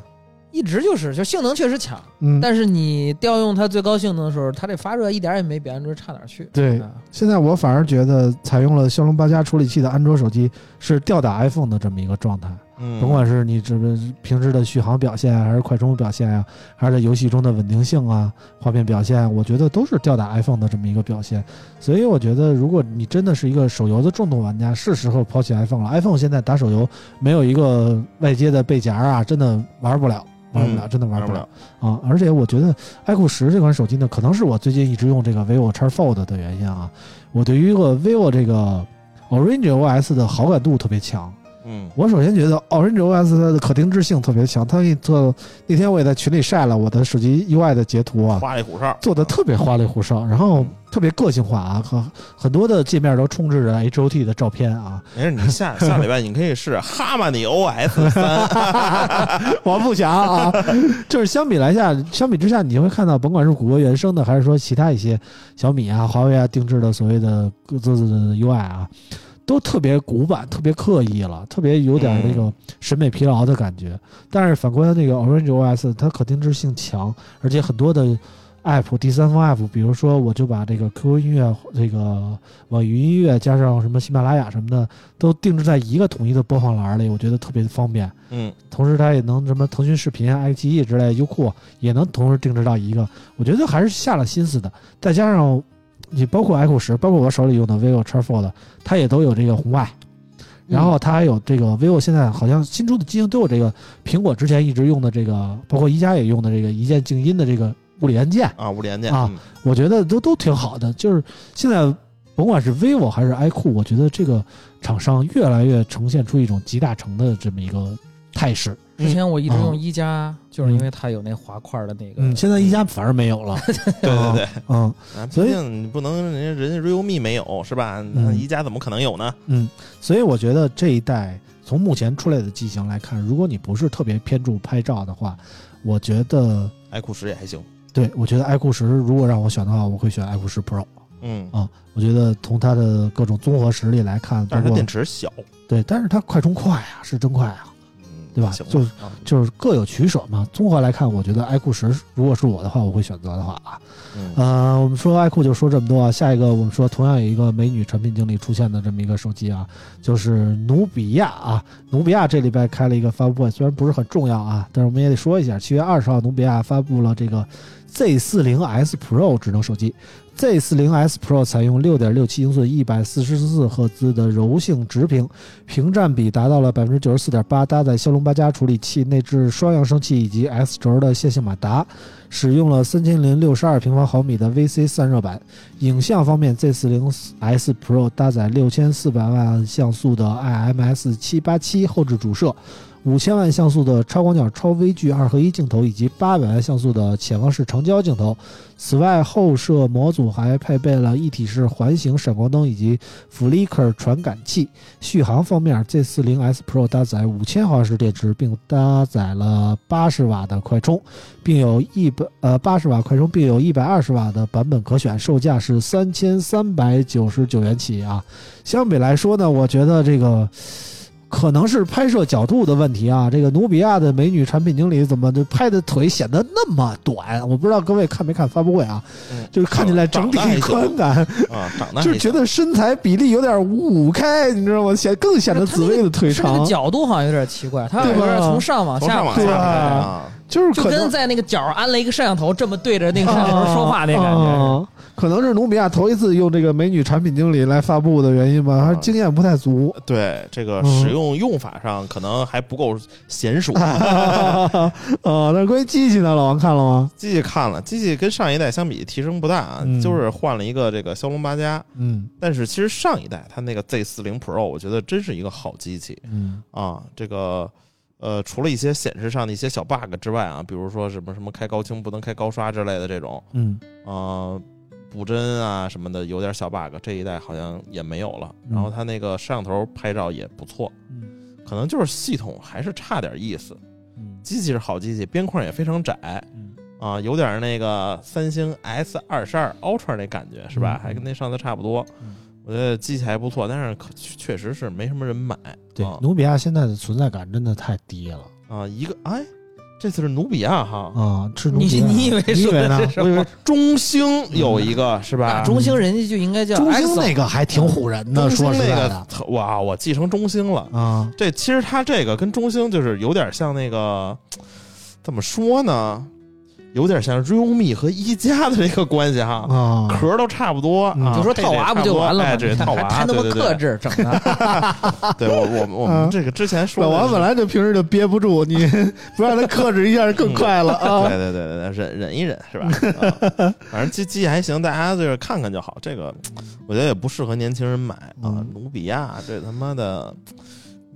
一直就是就性能确实强，嗯，但是你调用它最高性能的时候，它这发热一点也没比安卓差哪儿去。对啊现在我反而觉得采用了骁龙八加处理器的安卓手机是吊打 iPhone 的这么一个状态。嗯，甭管是你这个平时的续航表现啊，还是快充表现啊，还是在游戏中的稳定性啊、画面表现，我觉得都是吊打 iPhone 的这么一个表现。所以我觉得，如果你真的是一个手游的重度玩家，是时候抛弃 iPhone 了。iPhone 现在打手游没有一个外接的背夹啊，真的玩不了。玩不了，嗯真的玩不玩不了啊！而且我觉得 iQOO 十这款手机呢，可能是我最近一直用这个 vivo X Fold 的原因啊。我对于一个 vivo 这个 Orange OS 的好感度特别强。嗯。我首先觉得 Orange OS 它的可定制性特别强，它给你做那天我也在群里晒了我的手机 UI 的截图啊，花里胡哨，做的特别花里胡哨，然后特别个性化啊，很很多的界面都充斥着 HOT 的照片啊，没事，你下下礼拜你可以试哈曼尼 OS 三，我不想啊，就是相比来下，相比之下，你会看到，甭管是谷歌原生的，还是说其他一些小米啊、华为啊定制的所谓的各自的 UI 啊，都特别古板、特别刻意了，特别有点那种审美疲劳的感觉。但是反观那个 Orange OS，它可定制性强，而且很多的 app 第三方 app，比如说我就把这个 QQ 音乐、这个网易云音乐加上什么喜马拉雅什么的，都定制在一个统一的播放栏里，我觉得特别方便。嗯同时它也能什么腾讯视频、爱奇艺之类，优酷也能同时定制到一个，我觉得还是下了心思的。再加上你包括 iQOO 十，包括我手里用的 vivo X Fold，它也都有这个红外，然后它还有这个 vivo 现在好像新出的机型都有这个苹果之前一直用的这个，包括宜家也用的这个一键静音的这个物理按键，啊，物理按键啊，我觉得都都挺好的。就是现在甭管是 vivo 还是 iQOO，我觉得这个厂商越来越呈现出一种集大成的这么一个态势。之前我一直嗯用一加，就是因为它有那滑块的那个。嗯，现在一加反而没有了。对对对，嗯所以你不能人家人家 realme 没有是吧？那嗯宜家怎么可能有呢？嗯，所以我觉得这一代从目前出来的机型来看，如果你不是特别偏重拍照的话，我觉得，iQOO 十也还行，对我觉得 iQOO 十如果让我选的话，我会选 iQOO 十 Pro 嗯，啊。我觉得从它的各种综合实力来看，但是它电池小，对，但是它快充快啊，是真快啊。嗯，对吧就就是各有取舍嘛。综合来看，我觉得 iQOO 十如果是我的话，我会选择的话啊，嗯呃，我们说 iQOO 就说这么多啊。下一个我们说同样有一个美女产品经理出现的这么一个手机啊，就是努比亚啊。努比亚这礼拜开了一个发布会，虽然不是很重要啊，但是我们也得说一下。七月二十号，努比亚发布了这个 Z 四零 S Pro 智能手机。Z 四零 S Pro 采用六点六七英寸、一百四十四赫兹的柔性直屏，屏占比达到了百分之九十四点八，搭载骁龙八加处理器，内置双扬声器以及 X 轴的线性马达，使用了三千零六十二平方毫米的 VC 散热板。影像方面，Z 四零 S Pro 搭载六千四百万像素的 IMS 七八七后置主摄。五千万像素的超广角超微距二合一镜头以及八百万像素的潜望式长焦镜头。此外，后摄模组还配备了一体式环形闪光灯以及 Flicker 传感器。续航方面，Z 4 0 S Pro 搭载五千毫安时电池，并搭载了八十瓦的快充，并有一百呃八十瓦快充，并有一百二十瓦的版本可选，售价是三千三百九十九元起啊。相比来说呢，我觉得这个。可能是拍摄角度的问题啊，这个努比亚的美女产品经理怎么就拍的腿显得那么短？我不知道各位看没看发布会啊？嗯就是看起来整体长得还行观感，啊，长得 就是觉得身材比例有点五五开，你知道吗？显更显得紫薇的腿长是那个。角度好像有点奇怪，它对吧有点从上往下对下吧看啊，就是就可能跟在那个角安了一个摄像头，这么对着那个摄像头说话那感觉。啊可能是努比亚头一次用这个美女产品经理来发布的原因吧，还是经验不太足。对这个嗯使用用法上可能还不够娴熟。啊，那关于机器呢？老王看了吗？机器看了，机器跟上一代相比提升不大啊，嗯就是换了一个这个骁龙八加。嗯但是其实上一代它那个 Z 四零 Pro，我觉得真是一个好机器嗯啊。这个呃，除了一些显示上的一些小 bug 之外啊，比如说什么什么开高清不能开高刷之类的这种，嗯呃，补帧啊什么的有点小 bug，这一代好像也没有了。嗯然后它那个摄像头拍照也不错，嗯可能就是系统还是差点意思。嗯机器是好机器，边框也非常窄嗯啊，有点那个三星 S 二十二 Ultra 那感觉是吧？嗯还跟那上次差不多嗯。我觉得机器还不错，但是可确实是没什么人买。对啊，努比亚现在的存在感真的太低了啊，一个哎，这次是努比亚哈，啊！是努比你亚你以为说你以为呢的？是什我以为？中兴有一个是吧大？中兴人家就应该叫中兴那个还挺唬人的，中兴说实那个在的哇，我继承中兴了。啊，这其实它这个跟中兴就是有点像那个，怎么说呢？有点像 realme 和一加的这个关系哈，啊，壳都差不多，嗯啊就说套娃不就完了吗？套娃，还还那么克制，整的。对我我我嗯们这个之前说老的是王本来就平时就憋不住，你 不让他克制一下更快了啊对！对对对对，忍忍一忍是吧？啊反正机机器还行，大家就是看看就好。这个我觉得也不适合年轻人买啊嗯。努比亚这他妈的，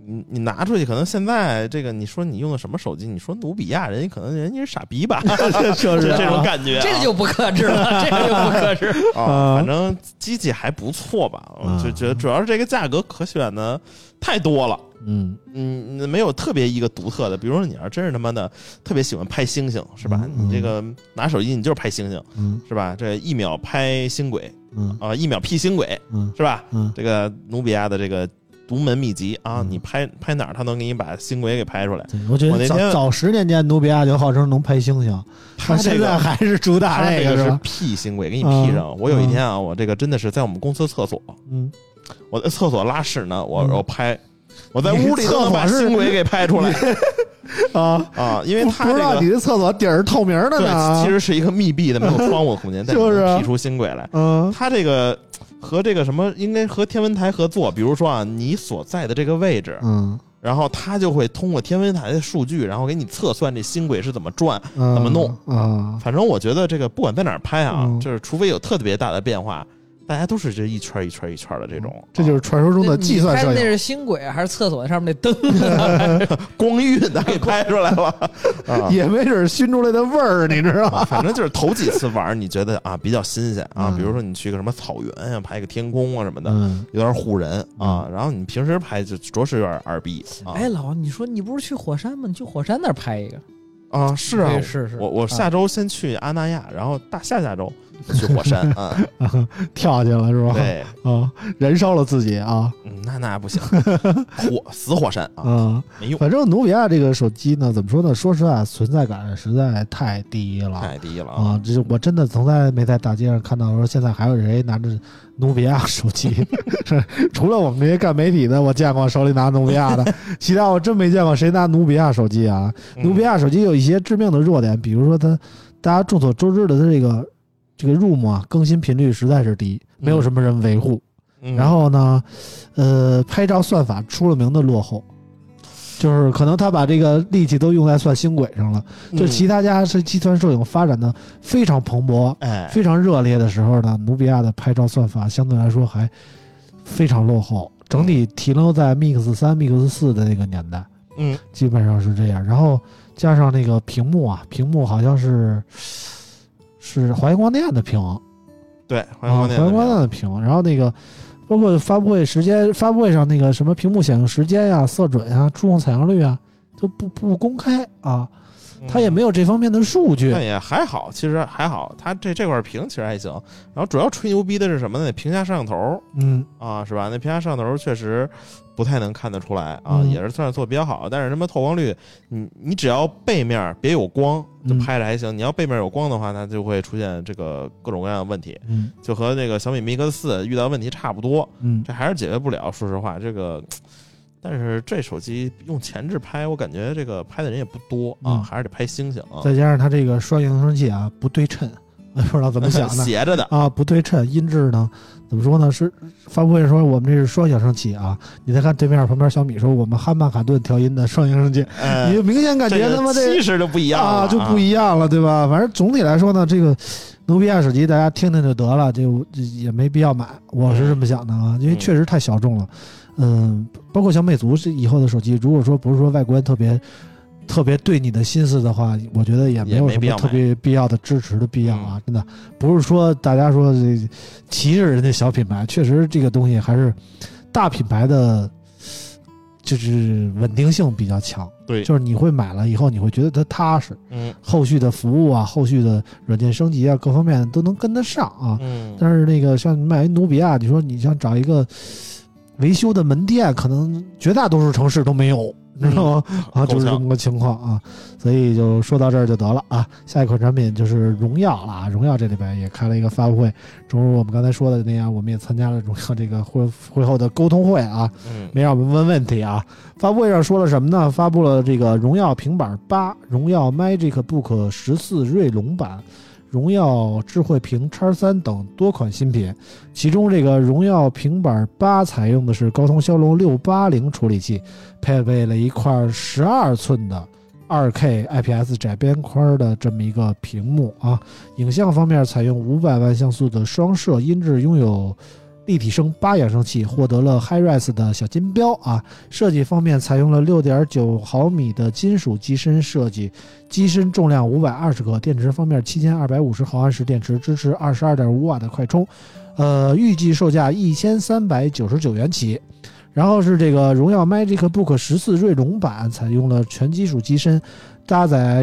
你你拿出去，可能现在这个你说你用的什么手机？你说努比亚，人家可能人家是傻逼吧？就是这种啊感觉啊，这个就不克制了，这个就不克制。啊，啊反正机器还不错吧？我就啊觉得主要是这个价格可选的太多了。嗯嗯，没有特别一个独特的，比如说你要真是他妈的特别喜欢拍星星，是吧？嗯你这个拿手机你就是拍星星，嗯是吧？这一秒拍星轨嗯啊、一秒 P 星轨，嗯是吧？嗯这个努比亚的这个独门秘籍啊，嗯你拍拍哪儿，他能给你把星轨给拍出来。我觉得早我那天早十年间努比亚就号称能拍星星，他这现在还是主打它这个是？P 星轨，给你 P 上。嗯我有一天啊，我这个真的是在我们公司厕所，嗯，我在厕所拉屎呢，我嗯我拍。我在屋里都能把厕所是星轨给拍出来 啊，啊，因为他这个不知道你的厕所底儿是透明的对，呢。其实是一个密闭的、没有窗户的空间，但就是啊能 P 出新轨来。嗯他这个和这个什么，应该和天文台合作。比如说啊，你所在的这个位置，嗯然后他就会通过天文台的数据，然后给你测算这新轨是怎么转。嗯，怎么弄啊？反正我觉得这个不管在哪儿拍啊，嗯就是除非有特别大的变化，大家都是这一圈一圈一圈的这种。嗯这就是传说中的计算摄拍的那是星轨还是厕所上面那灯？光晕的给拍出来了 啊。也没准熏出来的味儿，你知道吗？啊，反正就是头几次玩，你觉得啊比较新鲜啊，嗯比如说你去个什么草原呀、拍个天空啊什么的，嗯，有点唬人啊。然后你平时拍就着实有点二逼啊。哎，老王，你说你不是去火山吗？你去火山那儿拍一个。啊，是啊可以，试试我我下周先去阿那亚，然后大下下周去火山啊。跳下去了是吧？对，啊，燃烧了自己啊嗯，那那不行，火死火山啊，啊！没用，反正努比亚这个手机呢，怎么说呢？说实话，存在感实在太低了。太低了啊！这我真的从来没在大街上看到说现在还有谁拿着努比亚手机，除了我们这些干媒体的，我见过手里拿努比亚的，其他我真没见过谁拿努比亚手机啊。嗯努比亚手机有一些致命的弱点，比如说它，大家众所周知的，它这个这个 Room 啊更新频率实在是低，没有什么人维护。嗯然后呢，呃，拍照算法出了名的落后，就是可能他把这个力气都用在算星轨上了。就其他他家是集团摄影发展的非常蓬勃、哎，非常热烈的时候呢，努比亚的拍照算法相对来说还非常落后，整体停留在 Mix 三、Mix 四的那个年代，嗯基本上是这样。然后加上那个屏幕啊，屏幕好像是是华星光电的屏，对，华星光电环光的屏，然后那个包括发布会时间，发布会上那个什么屏幕显示时间呀、色准啊、触控采样率啊，都不不公开啊，它也没有这方面的数据那。也还好，其实还好，它这这块屏其实还行。然后主要吹牛逼的是什么呢？屏下摄像头嗯啊，是吧？那屏下摄像头确实不太能看得出来啊，嗯也是算是做得比较好。但是什么透光率，你你只要背面别有光，就嗯拍着还行。你要背面有光的话，它就会出现这个各种各样的问题，嗯就和那个小米 Mix 四遇到问题差不多。嗯这还是解决不了。说实话，这个但是这手机用前置拍，我感觉这个拍的人也不多啊，嗯还是得拍星星啊，再加上它这个双扬声器啊不对称，不知道怎么想的 斜着的，啊，不对称，音质呢怎么说呢？是发布会说我们这是双扬声器啊，你再看对面旁边小米说我们汉曼卡顿调音的双扬声器，哎你就明显感觉他妈这气势就不一样了啊，就不一一样了，对吧？反正总体来说呢，这个努比亚手机大家听听就得了，就就也没必要买，我是这么想的啊，因为确实太小众了。嗯，包括像魅族是以后的手机，如果说不是说外观特别特别对你的心思的话，我觉得也没有什么特别必要的支持的必要啊，真的。不是说大家说这歧视人家小品牌，确实这个东西还是大品牌的。就是稳定性比较强，对，就是你会买了以后，你会觉得它踏实，嗯。后续的服务啊，后续的软件升级啊，各方面都能跟得上啊。嗯，但是那个像你买一努比亚，你说你想找一个维修的门店，可能绝大多数城市都没有，你知道吗？啊，就是这么个情况啊。所以就说到这儿就得了啊。下一款产品就是荣耀了啊，荣耀这里边也开了一个发布会，正如我们刚才说的那样，我们也参加了荣耀这个会会后的沟通会啊。嗯没让我们问问题啊。发布会上说了什么呢？发布了这个荣耀平板八、荣耀 Magic Book 十四锐龙版、荣耀智慧屏叉三等多款新品。其中，这个荣耀平板八采用的是高通骁龙六八零处理器，配备了一块十二寸的。二 K IPS 窄边框的这么一个屏幕啊，影像方面采用五百万像素的双摄，音质拥有立体声八扬声器，获得了 HiRes 的小金标啊。设计方面采用了六点九毫米的金属机身设计，机身重量五百二十克，电池方面七千二百五十毫安时电池，支持二十二点五瓦的快充，呃，预计售价一千三百九十九元起。然后是这个荣耀 Magic Book 十四锐龙版，采用了全金属机身，搭载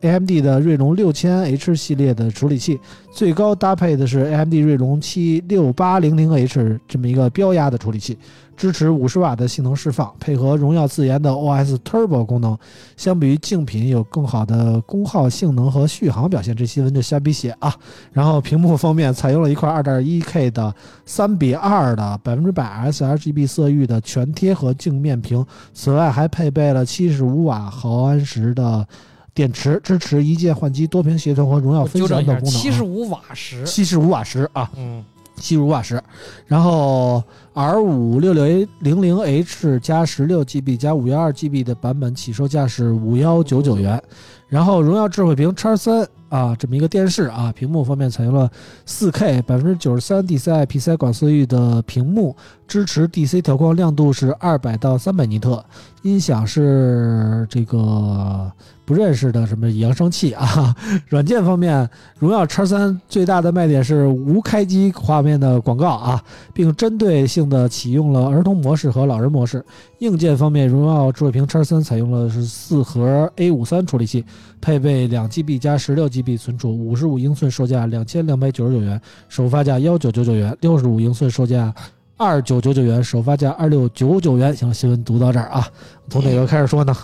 AMD 的锐龙六千 H 系列的处理器，最高搭配的是 AMD 锐龙七六八零零 H 这么一个标压的处理器，支持五十瓦的性能释放，配合荣耀自研的 OS Turbo 功能，相比于竞品有更好的功耗、性能和续航表现。这新闻就瞎逼写啊。然后屏幕方面采用了一块二点一 K 的三比二的百分之百 sRGB 色域的全贴合镜面屏，此外还配备了七十五瓦毫安时的电池，支持一键换机、多屏协同和荣耀分享等功能啊。七十五瓦时，七十五瓦时啊，嗯七十五瓦时，然后 R 五六六 A 零零 H 加十六 GB 加五幺二 GB 的版本起售价是五幺九九元，然后荣耀智慧屏叉三啊这么一个电视啊，屏幕方面采用了四 K 百分之九十三 D C I P C 广色域的屏幕，支持 DC 调光，亮度是二百到三百尼特，音响是这个不认识的什么扬声器啊，软件方面。荣耀叉三最大的卖点是无开机画面的广告啊，并针对性的启用了儿童模式和老人模式。硬件方面，荣耀智慧屏叉三采用了是四核 A 五三处理器，配备两 GB 加十六 GB 存储，五十五英寸售价两千两百九十九元，首发价幺九九九元；六十五英寸售价二九九九元，首发价二六九九元。行，新闻读到这儿啊，从哪个开始说呢？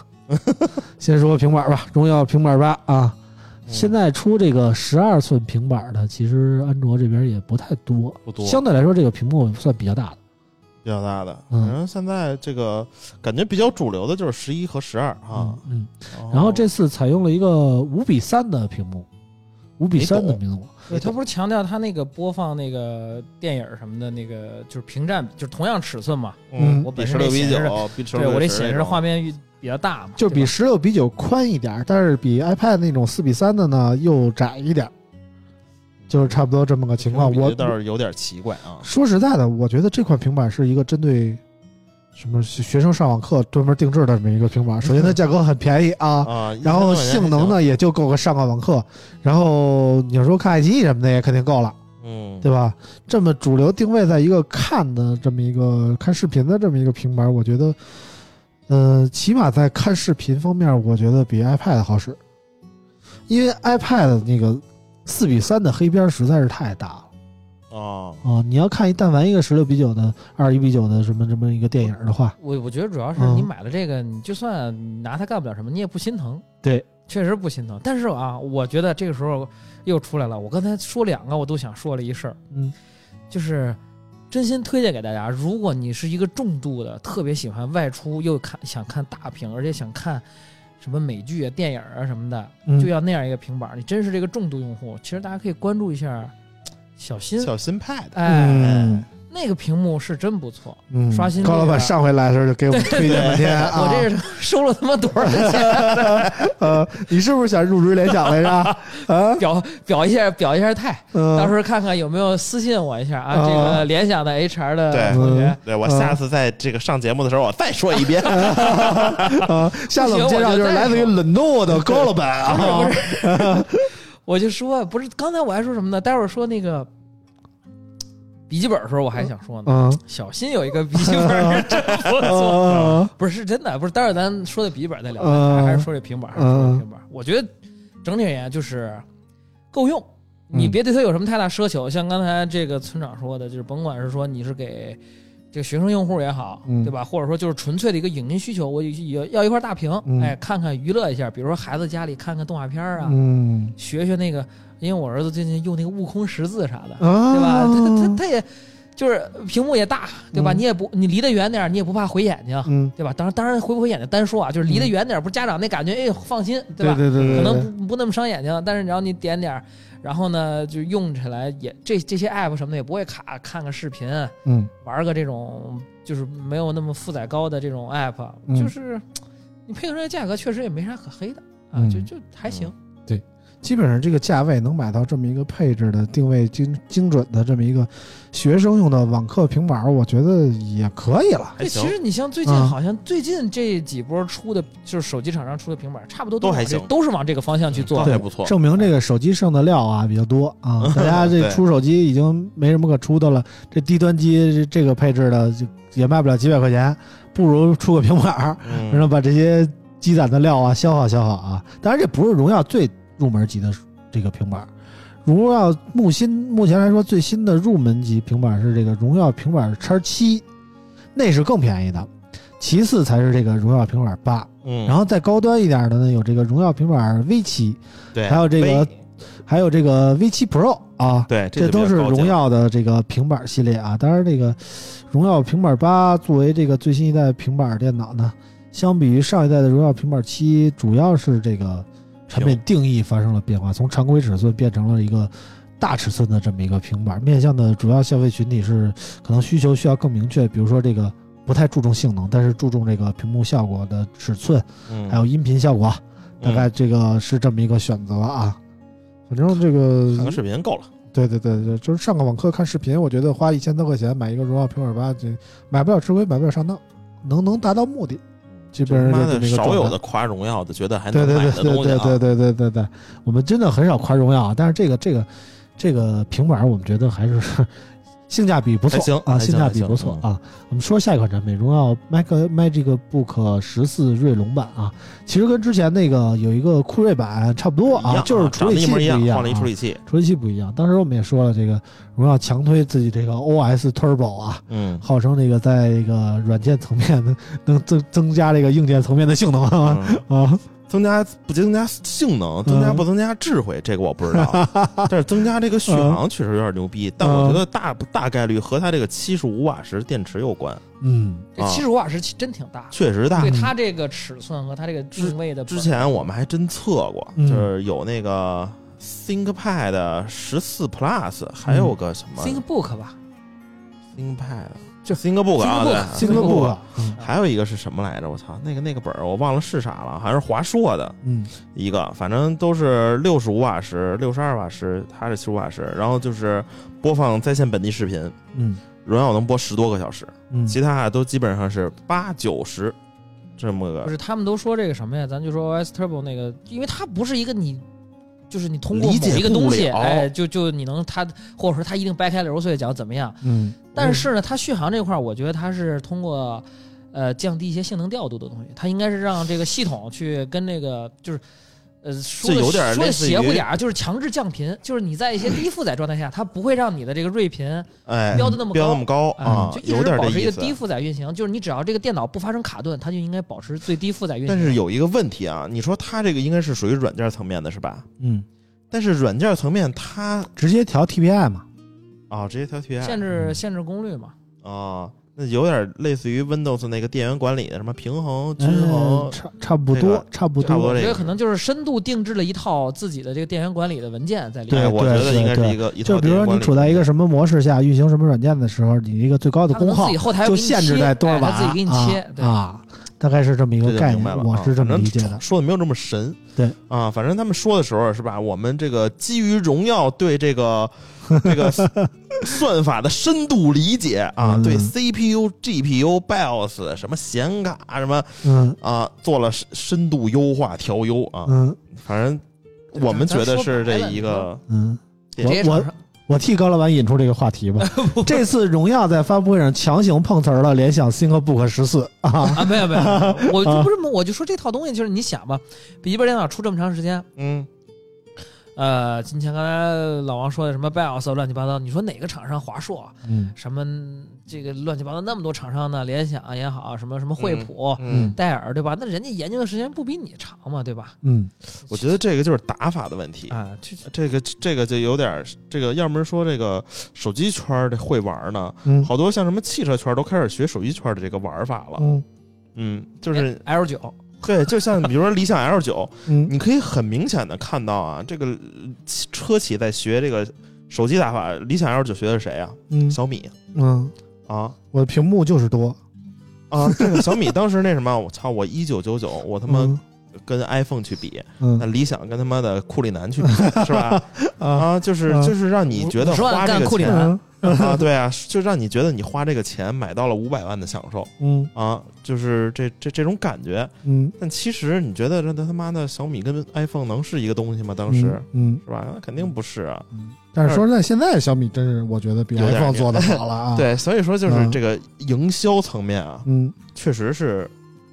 先说平板吧，荣耀平板八啊。现在出这个十二寸平板的，其实安卓这边也不太多，不多，相对来说这个屏幕算比较大的。比较大的。嗯反正现在这个感觉比较主流的就是十一和十二啊嗯。嗯。然后这次采用了一个五比三的屏幕，五比三的没懂屏幕。对他不是强调他那个播放那个电影什么的那个就是屏占，就是同样尺寸嘛。嗯我本比十六比身这显示九，比16对我这显示画面比较大嘛，就比十六比九宽一点儿，但是比 iPad 那种四比三的呢又窄一点儿，就是差不多这么个情况。我倒是有点奇怪啊。说实在的，我觉得这款平板是一个针对什么学学生上网课专门定制的这么一个平板。首先它价格很便宜啊，啊，然后1000块钱性能呢也就够个上个网课，然后你要说看爱奇艺什么的也肯定够了，嗯，对吧？这么主流定位在一个看的这么一个看视频的这么一个平板，我觉得，呃，起码在看视频方面，我觉得比 iPad 好使，因为 iPad 那个四比三的黑边实在是太大了啊，啊！你要看一但凡一个十六比九的、二一比九的什么什么一个电影的话，我我觉得主要是嗯你买了这个，你就算拿它干不了什么，你也不心疼。对，确实不心疼。但是啊，我觉得这个时候又出来了。我刚才说两个，我都想说了一事儿，嗯，就是真心推荐给大家。如果你是一个重度的，特别喜欢外出又看想看大屏，而且想看什么美剧啊、电影啊什么的，嗯就要那样一个平板儿。你真是这个重度用户，其实大家可以关注一下小新，小新 Pad，哎，嗯那个屏幕是真不错。嗯，刷新这高老板上回来的时候就给我们推荐半天啊。我这是收了他妈多少钱？呃，你是不是想入职联想来着？啊，表表一下表一下态，嗯到时候看看有没有私信我一下啊。啊这个联想的 HR 的对同学，对我下次在这个上节目的时候，我再说一遍。啊，下次我们介绍就是来自于冷诺的高老板啊。不是，我就说不是，刚才我还说什么呢？待会儿说那个笔记本的时候，我还想说呢。嗯小新有一个笔记本是真 不错，啊 不是是真的，不是。待会儿咱说的笔记本再聊，嗯还是说这平板，还是说这平板。我觉得整体而言就是够用，你嗯别对它有什么太大奢求。像刚才这个村长说的，就是甭管是说你是给这个学生用户也好，嗯对吧？或者说就是纯粹的一个影音需求，我也要一块大屏，嗯哎，看看娱乐一下，比如说孩子家里看看动画片啊，嗯学学那个，因为我儿子最近用那个悟空识字啥的，啊，对吧？他他他他也就是屏幕也大，对吧？嗯你也不你离得远点，你也不怕毁眼睛，嗯，对吧？当然当然回不回眼睛单说啊，就是离得远点儿，不是家长那感觉，哎，放心，对吧？对对对，可对能不不那么伤眼睛，但是只要你点点儿，然后呢，就用起来也这这些 app 什么的也不会卡，看个视频，嗯。玩个这种就是没有那么负载高的这种 app，、嗯。就是你配合这个价格，确实也没啥可黑的啊，嗯。就就还行。基本上这个价位能买到这么一个配置的定位精精准的这么一个学生用的网课平板，我觉得也可以了。对，其实你像最近嗯好像最近这几波出的，就是手机厂商出的平板，差不多都还行都是往这个方向去做的。都还不错。证明这个手机剩的料啊比较多啊，大家这出手机已经没什么可出的了，这低端机这这个配置的就也卖不了几百块钱，不如出个平板儿，然嗯后把这些积攒的料啊消耗消耗啊。当然，这不是荣耀最入门级的这个平板。儿，荣耀目新目前来说最新的入门级平板是这个荣耀平板叉七，那是更便宜的，其次才是这个荣耀平板八，嗯，然后再高端一点的呢有这个荣耀平板 V 七，对，还有这个还有这个 V 七 Pro 啊，对，这都是荣耀的这个平板系列啊。当然，这个荣耀平板八作为这个最新一代平板电脑呢，相比于上一代的荣耀平板七，主要是这个产品定义发生了变化，从常规尺寸变成了一个大尺寸的这么一个平板，面向的主要消费群体是可能需求需要更明确，比如说这个不太注重性能，但是注重这个屏幕效果的尺寸，嗯还有音频效果，大嗯概这个是这么一个选择啊。反正这个看个视频够了。对对对对，就是上个网课看视频，我觉得花一千多块钱买一个荣耀平板八，这买不了吃亏，买不了上当，能能达到目的，基本上妈的就这么一个状态少有的夸荣耀的，觉得还对对能买对对对的东西啊。对对对对对，我们真的很少夸荣耀，但是这个这个这个平板，我们觉得还是性价比不错行啊，性价比不错啊。我们说下一款产品，荣耀 Mac Magic Book 十四锐龙版啊，其实跟之前那个有一个酷睿版差不多啊，就是处理器不一样，换了一处啊理器。处理器不一样。当时我们也说了，这个荣耀强推自己这个 OS Turbo 啊，嗯，号称这个在这个软件层面能能增增加这个硬件层面的性能啊嗯啊。增加不增加性能，增加不增加智慧，这个我不知道。但是增加这个续航确实有点牛逼，但我觉得大大概率和它这个七十五瓦时电池有关，嗯。七十五瓦时真挺大，确实大。对。它这个尺寸和它这个定位的，之前我们还真测过，嗯。就是有那个 ThinkPad 十四 Plus，还有个什么？ThinkBook 吧，ThinkPad，就 ThinkBook 啊，对 ThinkBook 还有一个是什么来着？我操，那个那个本儿我忘了是啥了，好像是华硕的嗯一个，反正都是六十五瓦时、六十二瓦时，它是七十五瓦时，然后就是播放在线本地视频，嗯荣耀能播十多个小时，嗯，其他的都基本上是八九十这么个。不是他们都说这个什么呀？咱就说 OS Turbo 那个，因为它不是一个你。就是你通过某理解一个东西，哎，就就你能它，或者说它一定掰开揉碎讲怎么样？嗯，但是呢，它续航这块儿，我觉得它是通过呃降低一些性能调度的东西，它应该是让这个系统去跟那个就是呃说的有点说的邪乎点儿，就是强制降频，就是你在一些低负载状态下，它不会让你的这个睿频哎，标的那么高标那么高哎啊就，一有直。保持一个低负载运行，就是你只要这个电脑不发生卡顿，它就应该保持最低负载运行。但是有一个问题啊，你说它这个应该是属于软件层面的是吧？嗯，但是软件层面它直接调 TPI 嘛，啊，直接调 TI 限制限制功率嘛。啊，那有点类似于 Windows 那个电源管理的什么平衡、均嗯衡，差差不多，差不多。差不多这个我觉得可能就是深度定制了一套自己的这个电源管理的文件在里面对。我觉得应该是一个一套就比如说你处在一个什么模式下运行什么软件的时候，你一个最高的功耗它可能自己后台就限制在多少瓦，自己给你切，对啊啊，大概是这么一个概念就明白了，，啊我是这么理解的。说的没有这么神，对。啊，反正他们说的时候是吧？我们这个基于荣耀对这个 这个算法的深度理解啊，嗯对 CPU、GPU、BIOS 什么显卡什么嗯。啊，做了深深度优化调优啊，嗯。反正我们觉得是这一个嗯，这我我我替高老板引出这个话题吧。这次荣耀在发布会上强行碰瓷儿了联想 ThinkBook 十四。啊，啊，没有没有，没有我就不是 我就说这套东西，就是你想吧，笔记本电脑出这么长时间，嗯呃，今天刚才老王说的什么 BIOS 乱七八糟，你说哪个厂商华硕嗯什么这个乱七八糟那么多厂商呢？联想也好，什么什么惠普、嗯，戴尔对吧？那人家研究的时间不比你长嘛，对吧？嗯我觉得这个就是打法的问题。啊，这这个这个就有点这个，要么说这个手机圈儿的会玩呢，嗯好多像什么汽车圈都开始学手机圈的这个玩法了。嗯嗯，就是哎 L 九，对，就像比如说理想 L 九，嗯你可以很明显的看到啊，这个呃车企在学这个手机打法。理想 L 九学的是谁啊？嗯小米嗯，啊我的屏幕就是多，啊！这个小米当时那什么，我操，我一九九九，我他妈嗯跟 iPhone 去比，那嗯理想跟他妈的库里南去比，是吧？啊啊，就是啊就是让你觉得花这个钱嗯 啊，对啊，就让你觉得你花这个钱买到了五百万的享受嗯啊，就是这这这种感觉。嗯，但其实你觉得这他妈的小米跟 iPhone 能是一个东西吗？当时嗯，是吧？那肯定不是啊。嗯但是说实在，现在小米真是我觉得比 iPhone 做的 好了啊。，对，所以说就是嗯这个营销层面啊，嗯确实是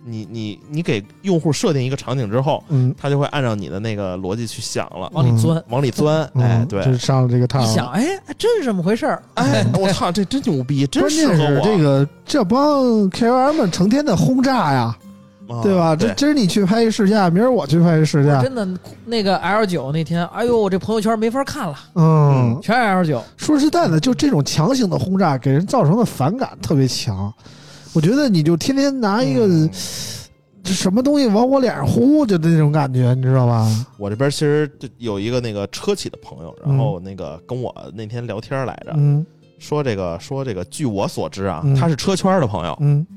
你你你给用户设定一个场景之后，嗯，他就会按照你的那个逻辑去想了，往里钻。往里钻。嗯哎，对，就上了这个套想，哎，还真是这么回事儿。哎，我操，这真牛逼，真关适合我。键是这个这帮 KOL 们成天的轰炸呀，啊对吧？这今儿你去拍一试驾，明儿我去拍一试驾，真的，那个 L 九那天，哎呦，我这朋友圈没法看了，嗯，全是 L 九。说实在的，就这种强行的轰炸，给人造成的反感特别强。我觉得你就天天拿一个、嗯。什么东西往我脸上呼，就那种感觉，你知道吧？我这边其实就有一个那个车企的朋友，然后那个跟我那天聊天来着，嗯。说这个说这个，据我所知啊，嗯。他是车圈的朋友，嗯。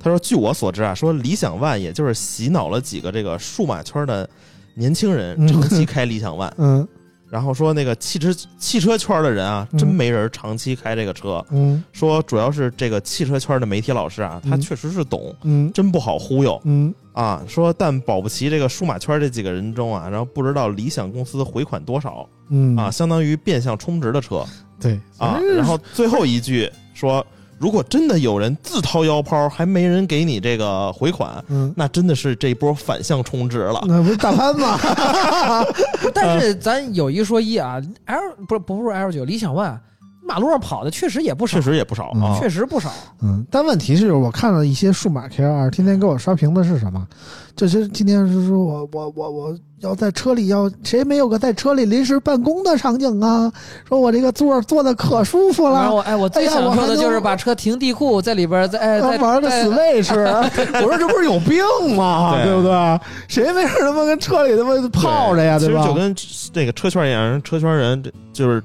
他说据我所知啊，说理想 ONE 也就是洗脑了几个这个数码圈的年轻人，嗯。长期开理想 ONE，嗯然后说那个汽车汽车圈的人啊，嗯。真没人长期开这个车，嗯。说主要是这个汽车圈的媒体老师啊，他嗯确实是懂，嗯真不好忽悠嗯。啊。说但保不齐这个数码圈这几个人中啊，然后不知道理想公司回款多少嗯。啊，，相当于变相充值的车对啊。然后最后一句说，如果真的有人自掏腰包，还没人给你这个回款，嗯，那真的是这一波反向充值了。那不是大潘吗？但是咱有一说一啊，L 不是不是 L 九，理想 ONE 马路上跑的确实也不少，确实也不少啊，确实不少。嗯，但问题是我看了一些数码 KOL，天天给我刷屏的是什么？就是今天是说我我我我要在车里要谁没有个在车里临时办公的场景啊？说我这个座儿坐的可舒服了，然后我哎，我最哎呀享受的就是把车停地库，在里边儿再哎再玩个再 Switch，我说这不是有病吗？对对不对？谁没事他妈跟车里他妈泡着呀？对吧？其实就跟这个车圈一样，车圈人这就是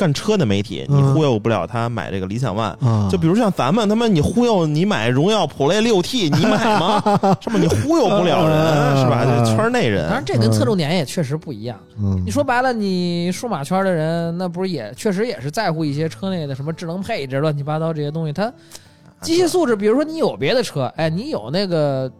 干车的媒体，你嗯忽悠不了他买这个理想 ONE。啊就比如像咱们他妈，你忽悠你买荣耀普雷六 T，你买吗？是吧？你忽悠不了人，是吧？就圈内人当然，这跟侧重点也确实不一样。嗯你说白了，你数码圈的人，那不是也确实也是在乎一些车内的什么智能配置、乱七八糟这些东西。他机械素质，比如说你有别的车，哎，你有那个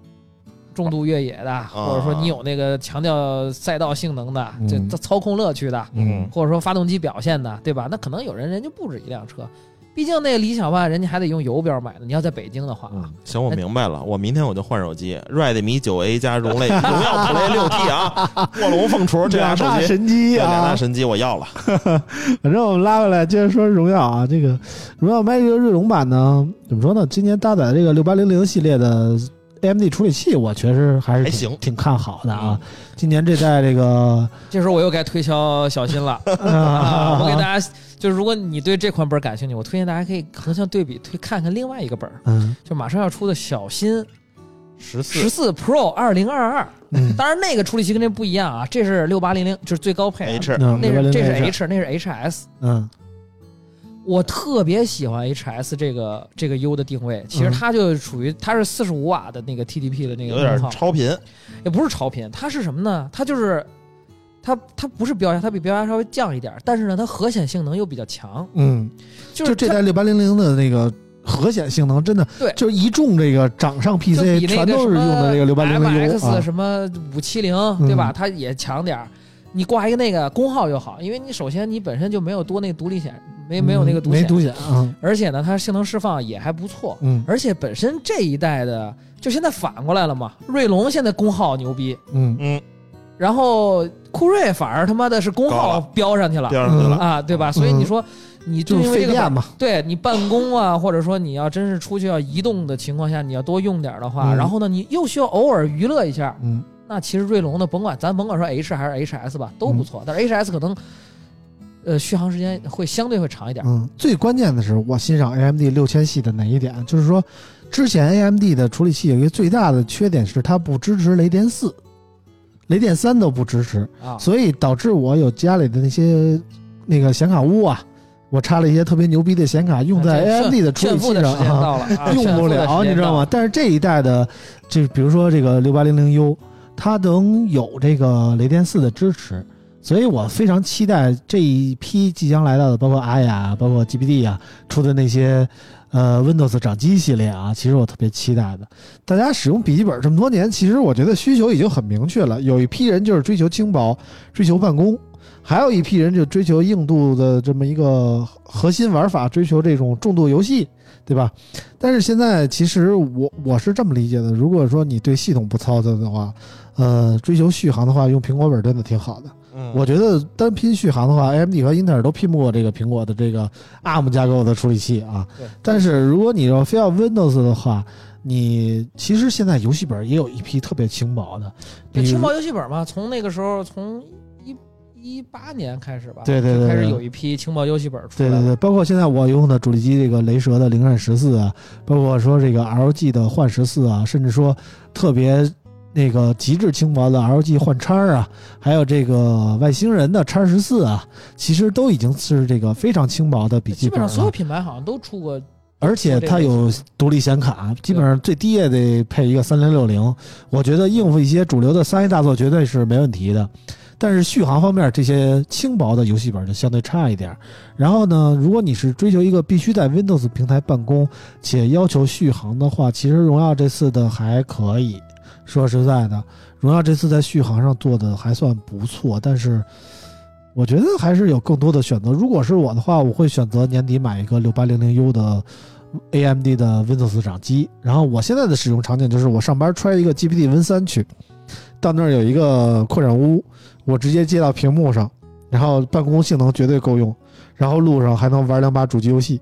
重度越野的，或者说你有那个强调赛道性能的，这操控乐趣的，嗯或者说发动机表现的，对吧？那可能有人人就不止一辆车，毕竟那个理想 ONE 人家还得用油标买的。你要在北京的话行，我明白了，我明天我就换手机，Redmi 九 A 加荣类荣耀 Play 六 T 啊，卧龙凤雏这俩两大手机，神机这两啊大！神机我要了。反正我们拉回来，接着说荣耀啊，这个荣耀 Magic 锐龙版呢，怎么说呢？今年搭载这个六八零零系列的 AMD 处理器，我确实还是挺还行挺看好的啊。今年这代这个这时候我又该推销小新了啊！我给大家，就是如果你对这款本儿感兴趣，我推荐大家可以横向对比推看看另外一个本儿，嗯就马上要出的小新十四十四 Pro 二零二二。嗯当然那个处理器跟这不一样啊，这是六八零零，就是最高配啊 H 嗯，那是这是 H，那是 HS。嗯我特别喜欢 HS 这个这个 U 的定位，其实嗯它就属于它是四十五瓦的那个 TDP 的那个有点超频，也不是超频，它是什么呢？它就是它它不是标压，它比标压稍微降一点，但是呢，它核显性能又比较强，嗯，就是就这代六八零零的那个核显性能真的，对就是一众这个掌上 PC 比那全都是用的这个六八零零 U 什么五七零对吧？它也强点儿。你挂一个那个功耗就好，因为你首先你本身就没有多那个独立显，没没有那个独显，嗯没独显啊，而且呢，它性能释放也还不错。嗯而且本身这一代的，就现在反过来了嘛，锐龙现在功耗牛逼，嗯嗯，然后酷睿反而他妈的是功耗飙上去了飙上去了，啊，对吧？所以你说你就是因为这个对你办公啊，或者说你要真是出去要移动的情况下，你要多用点的话，嗯然后呢，你又需要偶尔娱乐一下，嗯那其实锐龙的甭管咱甭管说 H 还是 HS 吧，都不错。但是 HS 可能呃续航时间会相对会长一点。嗯，最关键的是我欣赏 AMD 六千系的哪一点，就是说之前 AMD 的处理器有一个最大的缺点是它不支持雷电四，雷电三都不支持，啊，所以导致我有家里的那些那个显卡屋啊，我插了一些特别牛逼的显卡用在啊这 AMD 的处理器上啊 用不了，你知道吗？？但是这一代的，就比如说这个六八零零 U，它能有这个雷电四的支持，所以我非常期待这一批即将来到的，包括阿雅、包括 GPD 啊出的那些呃 Windows 掌机系列啊，其实我特别期待的。大家使用笔记本这么多年，其实我觉得需求已经很明确了，有一批人就是追求轻薄、追求办公。还有一批人就追求硬度的这么一个核心玩法，追求这种重度游戏，对吧？但是现在其实我我是这么理解的，如果说你对系统不操作的话，呃，追求续航的话，用苹果本真的挺好的。嗯我觉得单拼续航的话，AMD 和英特尔都拼不过这个苹果的这个 ARM 架构的处理器啊。对，但是如果你要非要 Windows 的话，你其实现在游戏本也有一批特别轻薄的，轻薄游戏本嘛，从那个时候从一一八年开始吧，对对对对开始有一批轻薄游戏本出。对对对，包括现在我用的主力机这个雷蛇的零闪十四啊，包括说这个 LG 的幻十四啊，甚至说特别那个极致轻薄的 LG 幻叉啊，还有这个外星人的叉十四啊，其实都已经是这个非常轻薄的笔记本了。本上所有品牌好像都出过，而且它有独立显卡，基本上最低也得配一个三零六零。我觉得应付一些主流的三 A 大作绝对是没问题的。但是续航方面，这些轻薄的游戏本就相对差一点。然后呢，如果你是追求一个必须在 Windows 平台办公且要求续航的话，其实荣耀这次的还可以。说实在的，荣耀这次在续航上做的还算不错，但是我觉得还是有更多的选择。如果是我的话，我会选择年底买一个六八零零 U 的 AMD 的 Windows 掌机。然后我现在的使用场景就是我上班揣一个 GPT Win 三去，到那儿有一个扩展坞，我直接接到屏幕上，然后办公性能绝对够用，然后路上还能玩两把主机游戏，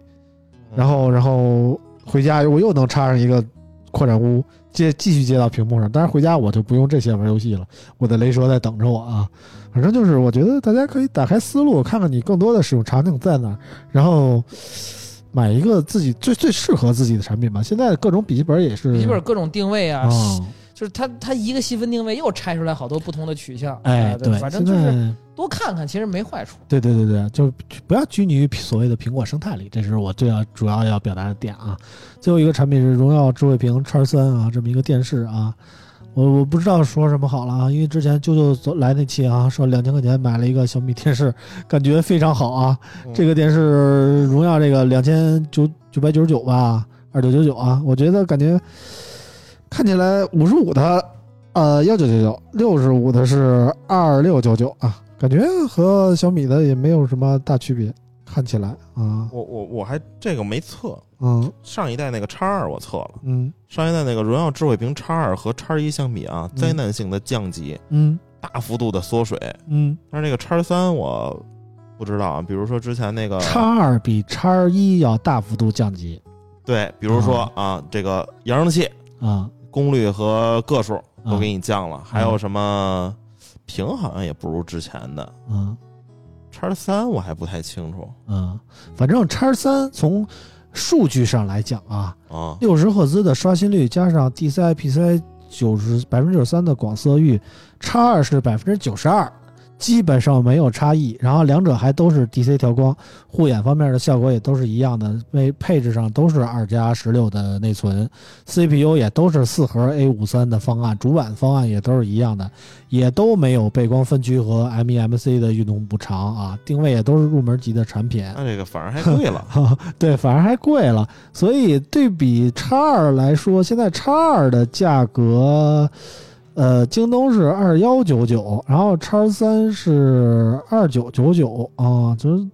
然后然后回家我又能插上一个扩展坞，接继续接到屏幕上。当然回家我就不用这些玩游戏了，我的雷蛇在等着我啊。反正就是我觉得大家可以打开思路，看看你更多的使用场景在哪儿，然后买一个自己最最适合自己的产品吧。现在各种笔记本也是笔记本各种定位啊，哦，就是它它一个细分定位又拆出来好多不同的取向。哎，啊对，反正现就是在多看看，其实没坏处。对对对对，就不要拘泥于所谓的苹果生态里，这是我最要主要要表达的点啊。最后一个产品是荣耀智慧屏叉三啊，这么一个电视啊，我我不知道说什么好了啊，因为之前舅舅走来那期啊，说两千块钱买了一个小米电视，感觉非常好啊。嗯这个电视荣耀这个两千九九百九十九吧，二九九九啊，我觉得感觉看起来五十五的呃幺九九九，六十五的是二六九九啊，感觉和小米的也没有什么大区别，看起来啊，我我我还这个没测，嗯。上一代那个叉二我测了，嗯。上一代那个荣耀智慧屏叉二和叉一相比啊，嗯。灾难性的降级，嗯。大幅度的缩水。嗯，但是这个叉三我不知道啊，比如说之前那个叉二比叉一要大幅度降级。对，比如说啊，这个扬声器啊，功功率和个数啊都给你降了，还有什么屏好像也不如之前的。嗯叉三我还不太清楚嗯，反正叉三从数据上来讲啊，啊。六十赫兹的刷新率加上 DCI、PCI 九十百分之九十三的广色域，叉二是百分之九十二，基本上没有差异。然后两者还都是 DC 调光，护眼方面的效果也都是一样的，为配置上都是二加十六的内存，CPU 也都是四核 A 五三的方案，主板方案也都是一样的，也都没有背光分区和 MEMC 的运动补偿啊，定位也都是入门级的产品。那这个反而还贵了，对，反而还贵了。所以对比叉二来说，现在叉二的价格，呃，京东是二幺九九，然后叉三是二九九九啊，就是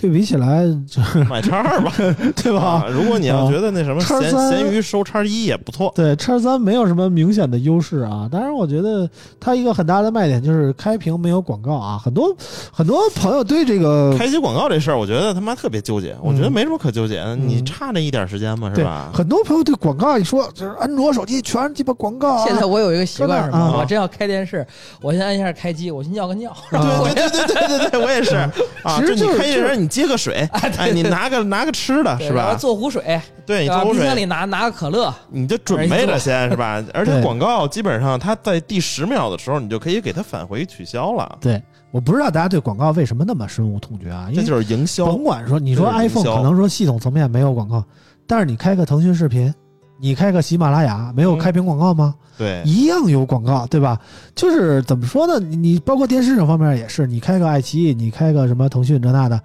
对比起来，就买叉二吧，对吧？啊，如果你要觉得那什么闲叉三闲鱼收叉一也不错，对，叉三没有什么明显的优势啊。当然，我觉得它一个很大的卖点就是开屏没有广告啊。很多很多朋友对这个开机广告这事儿，我觉得他妈特别纠结。我觉得没什么可纠结的，你差那一点时间嘛，是吧？很多朋友对广告一说，就是安卓手机全是鸡巴广告、啊。现在我有一个习惯什啊么？我真要开电视，我先按一下开机，我去尿个尿，对对对对对对，我也是啊。其实就是开一人，你接个水，哎，你拿个拿个吃的，是吧？做壶水，对，你？做口冰箱里水，拿拿个可乐，你就准备着先，是吧？而且广告基本上它在第十秒的时候，你就可以给它返回取消了，对，我不知道大家对广告为什么那么深恶痛绝啊？因这就是营销。甭管说你说 iPhone 可能说系统层面没有广告，但是你开个腾讯视频，你开个喜马拉雅，没有嗯开屏广告吗？对，一样有广告，对吧？就是怎么说呢？你你包括电视这方面也是，你开个爱奇艺，你开个什么腾讯这那的，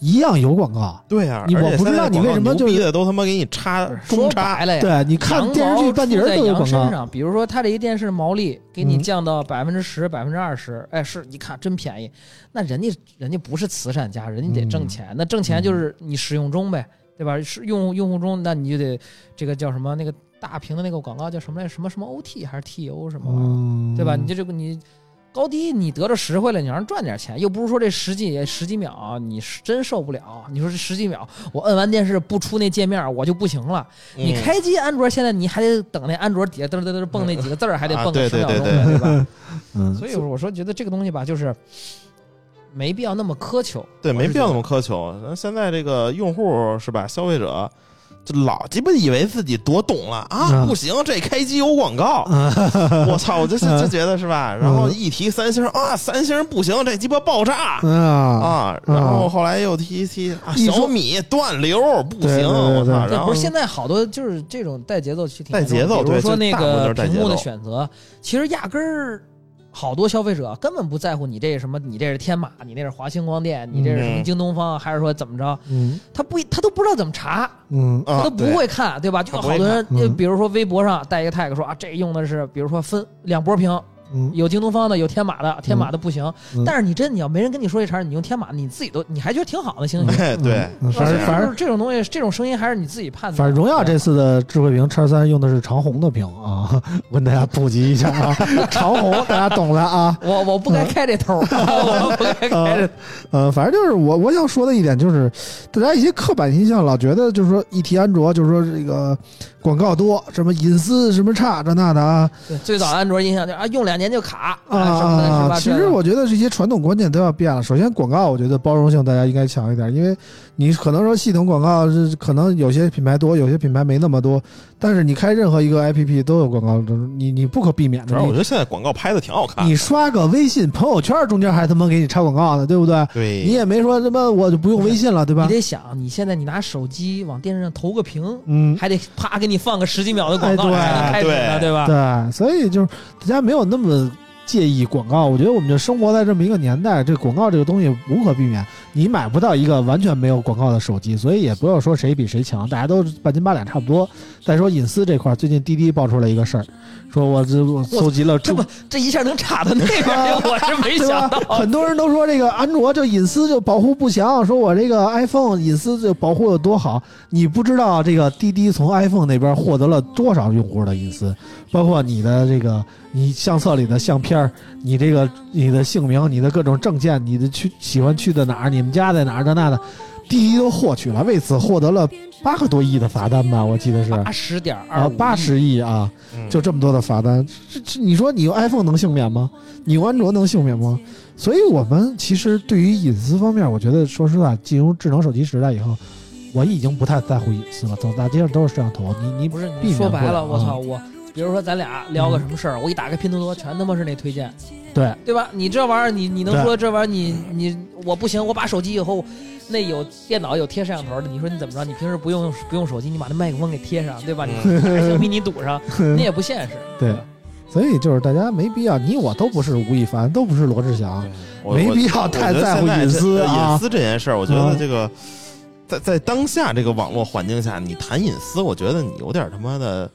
一样有广告。对呀，你我不知道你为什么就是的都他妈给你插中插白，了呀，对，你看电视剧半截在羊都有广告。身上，比如说他这一电视毛利给你嗯降到百分之十、百分之二十，哎，是你看真便宜。那人家人家不是慈善家，人家得挣钱，那挣钱就是你使用中呗，对吧？是用用户中，那你就得这个叫什么那个大屏的那个广告叫什么来？什么什么 OT 还是 TO 什么玩意儿？嗯，对吧？你就这个你高低你得着实惠了，你让人赚点钱，又不是说这十几十几秒你是真受不了。你说这十几秒，我摁完电视不出那界面我就不行了。你嗯开机安卓现在你还得等那安卓底下嘚嘚嘚蹦那几个字儿，还得啊蹦个十秒钟的，对对对吧？嗯，所以我说觉得这个东西吧，就是没必要那么苛求。对，没必要那么苛求。那现在这个用户是吧？消费者就老鸡巴以为自己多懂了啊！嗯不行，这开机有广告，我操！我就就就觉得是吧？然后一提三星啊，三星不行，这鸡巴爆炸啊，啊！然后后来又提提啊，一提小米断流不行，我操！对，然后不是现在好多就是这种带节奏去挺带节奏比如说那个屏幕的选择，其实压根儿好多消费者根本不在乎你这是什么，你这是天马，你那是华星光电，你这是什么嗯京东方，还是说怎么着，嗯。他不他都不知道怎么查，嗯啊他都不会看，对吧？就好多人，比如说微博上带一个 tag 说啊，这用的是比如说分两波屏，嗯，有京东方的，有天马的，天马的不行。嗯但是你真你要没人跟你说这茬，你用天马，你自己都你还觉得挺好的，行不行？哎对，嗯反正反正这种东西，这种声音还是你自己判断。反正荣耀这次的智慧屏叉三用的是长虹的屏啊，我跟大家普及一下啊，长虹大家懂的啊。我我不该开这头儿，我不该开这。呃，反正就是我我想说的一点就是，大家一些刻板印象老觉得就是说一提安卓就是说这个广告多，什么隐私什么差这那的啊对，最早安卓印象就是啊，用两年就卡啊什么的，是啊！其实我觉得这些传统观念都要变了。首先，广告我觉得包容性大家应该强一点，因为你可能说系统广告是可能有些品牌多，有些品牌没那么多，但是你开任何一个 APP 都有广告，你你不可避免的。你主要我觉得现在广告拍的挺好看你。刷个微信朋友圈中间还他妈给你插广告呢，对不对？对，你也没说他妈我就不用微信了，对吧你？得想，你现在你拿手机往电视上投个屏，嗯，还得啪给你放个十几秒的广告才能开始呢，对对吧？对，所以就是大家没有那么介意广告。我觉得我们就生活在这么一个年代，这广告这个东西无可避免，你买不到一个完全没有广告的手机，所以也不要说谁比谁强，大家都半斤八两差不多。再说隐私这块儿，最近滴滴爆出来一个事儿，说我这我搜集了这不 这一下能插到那边去，我是没想到。？很多人都说这个安卓就隐私就保护不强，说我这个 iPhone 隐私就保护有多好，你不知道这个滴滴从 iPhone 那边获得了多少用户的隐私，包括你的这个你相册里的相片儿，你这个你的姓名、你的各种证件、你的去喜欢去的哪儿、你们家在哪儿的那的，第一都获取了，为此获得了八个多亿的罚单吧？我记得是八十点二啊，八十亿啊，嗯就这么多的罚单，这这你说你用 iPhone 能幸免吗？你用安卓能幸免吗？所以我们其实对于隐私方面，我觉得说实话，进入智能手机时代以后，我已经不太在乎隐私了。走大街上都是摄像头，你你不是你说白了，我操我。比如说咱俩聊个什么事儿，我一打开拼多多，全他妈是那推荐，对对吧？你这玩意儿，你你能说这玩意儿你你我不行，我把手机以后那有电脑有贴摄像头的，你说你怎么着？你平时不用不用手机，你把那麦克风给贴上，对吧？你嗯把小米你堵上，那也不现实。对，所以就是大家没必要，你我都不是吴亦凡，都不是罗志祥，没必要太在乎隐私啊隐私这件事儿，我觉啊得这个在在当下这个网络环境下，你谈隐私，我觉得你有点他妈的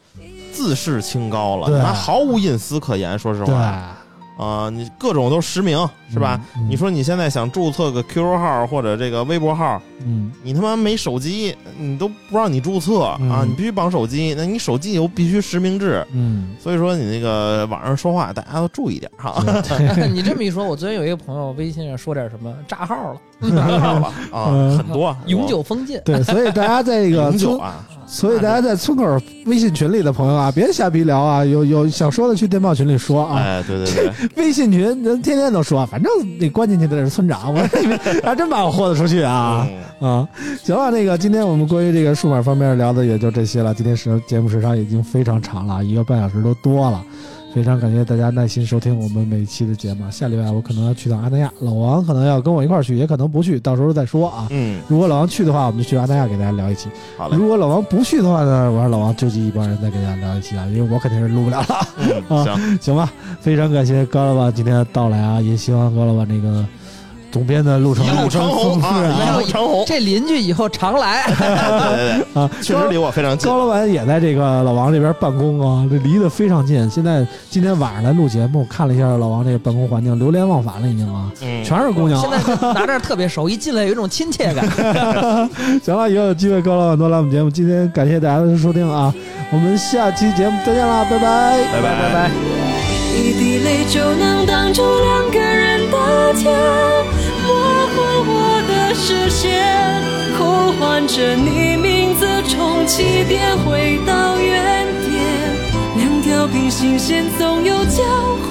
自视清高了，对你妈毫无隐私可言。说实对话啊，你各种都实名是吧？？嗯你说你现在想注册个 QQ 号或者这个微博号，嗯，你他妈没手机，你都不让你注册嗯啊！你必须绑手机，那你手机又必须实名制，嗯所以说你那个网上说话，大家都注意点哈。嗯，你这么一说，我昨天有一个朋友微信上说点什么炸号了，啊，嗯很多 永久封禁。对，所以大家在这个村，永久啊，所以大家在村口微信群里的朋友啊，别瞎逼聊啊，有有想说的去电报群里说啊。哎，对对对，微信群人天天都说，反正那关进去的是村长，我 还真把我豁得出去啊。嗯啊，行了，那个今天我们关于这个数码方面聊的也就这些了。今天时节目时长已经非常长了，一个半小时都多了。非常感谢大家耐心收听我们每一期的节目。下礼拜我可能要去趟阿那亚，老王可能要跟我一块儿去，也可能不去，到时候再说啊。嗯，如果老王去的话，我们就去阿那亚给大家聊一期；好嘞，如果老王不去的话呢，我让老王纠集一帮人再给大家聊一期啊，因为我肯定是录不了了。嗯，行，行吧，非常感谢高老板今天的到来啊，也希望高老板那个总编的路程一路长虹啊，啊一路长虹，这邻居以后常来，对对对，啊，确实离我非常近高。老板也在这个老王这边办公啊，这离得非常近。现在今天晚上来录节目，看了一下老王这个办公环境，流连忘返了已经啊，嗯，全是姑娘。现在 拿这儿特别熟，一进来有一种亲切感。行了，以后有机会高老板多来我们节目。今天感谢大家的收听啊，我们下期节目再见啦，拜拜，拜拜拜拜。一滴泪就能挡住两个人的天，视线，呼唤着你名字，从起点回到原点，两条平行线总有交汇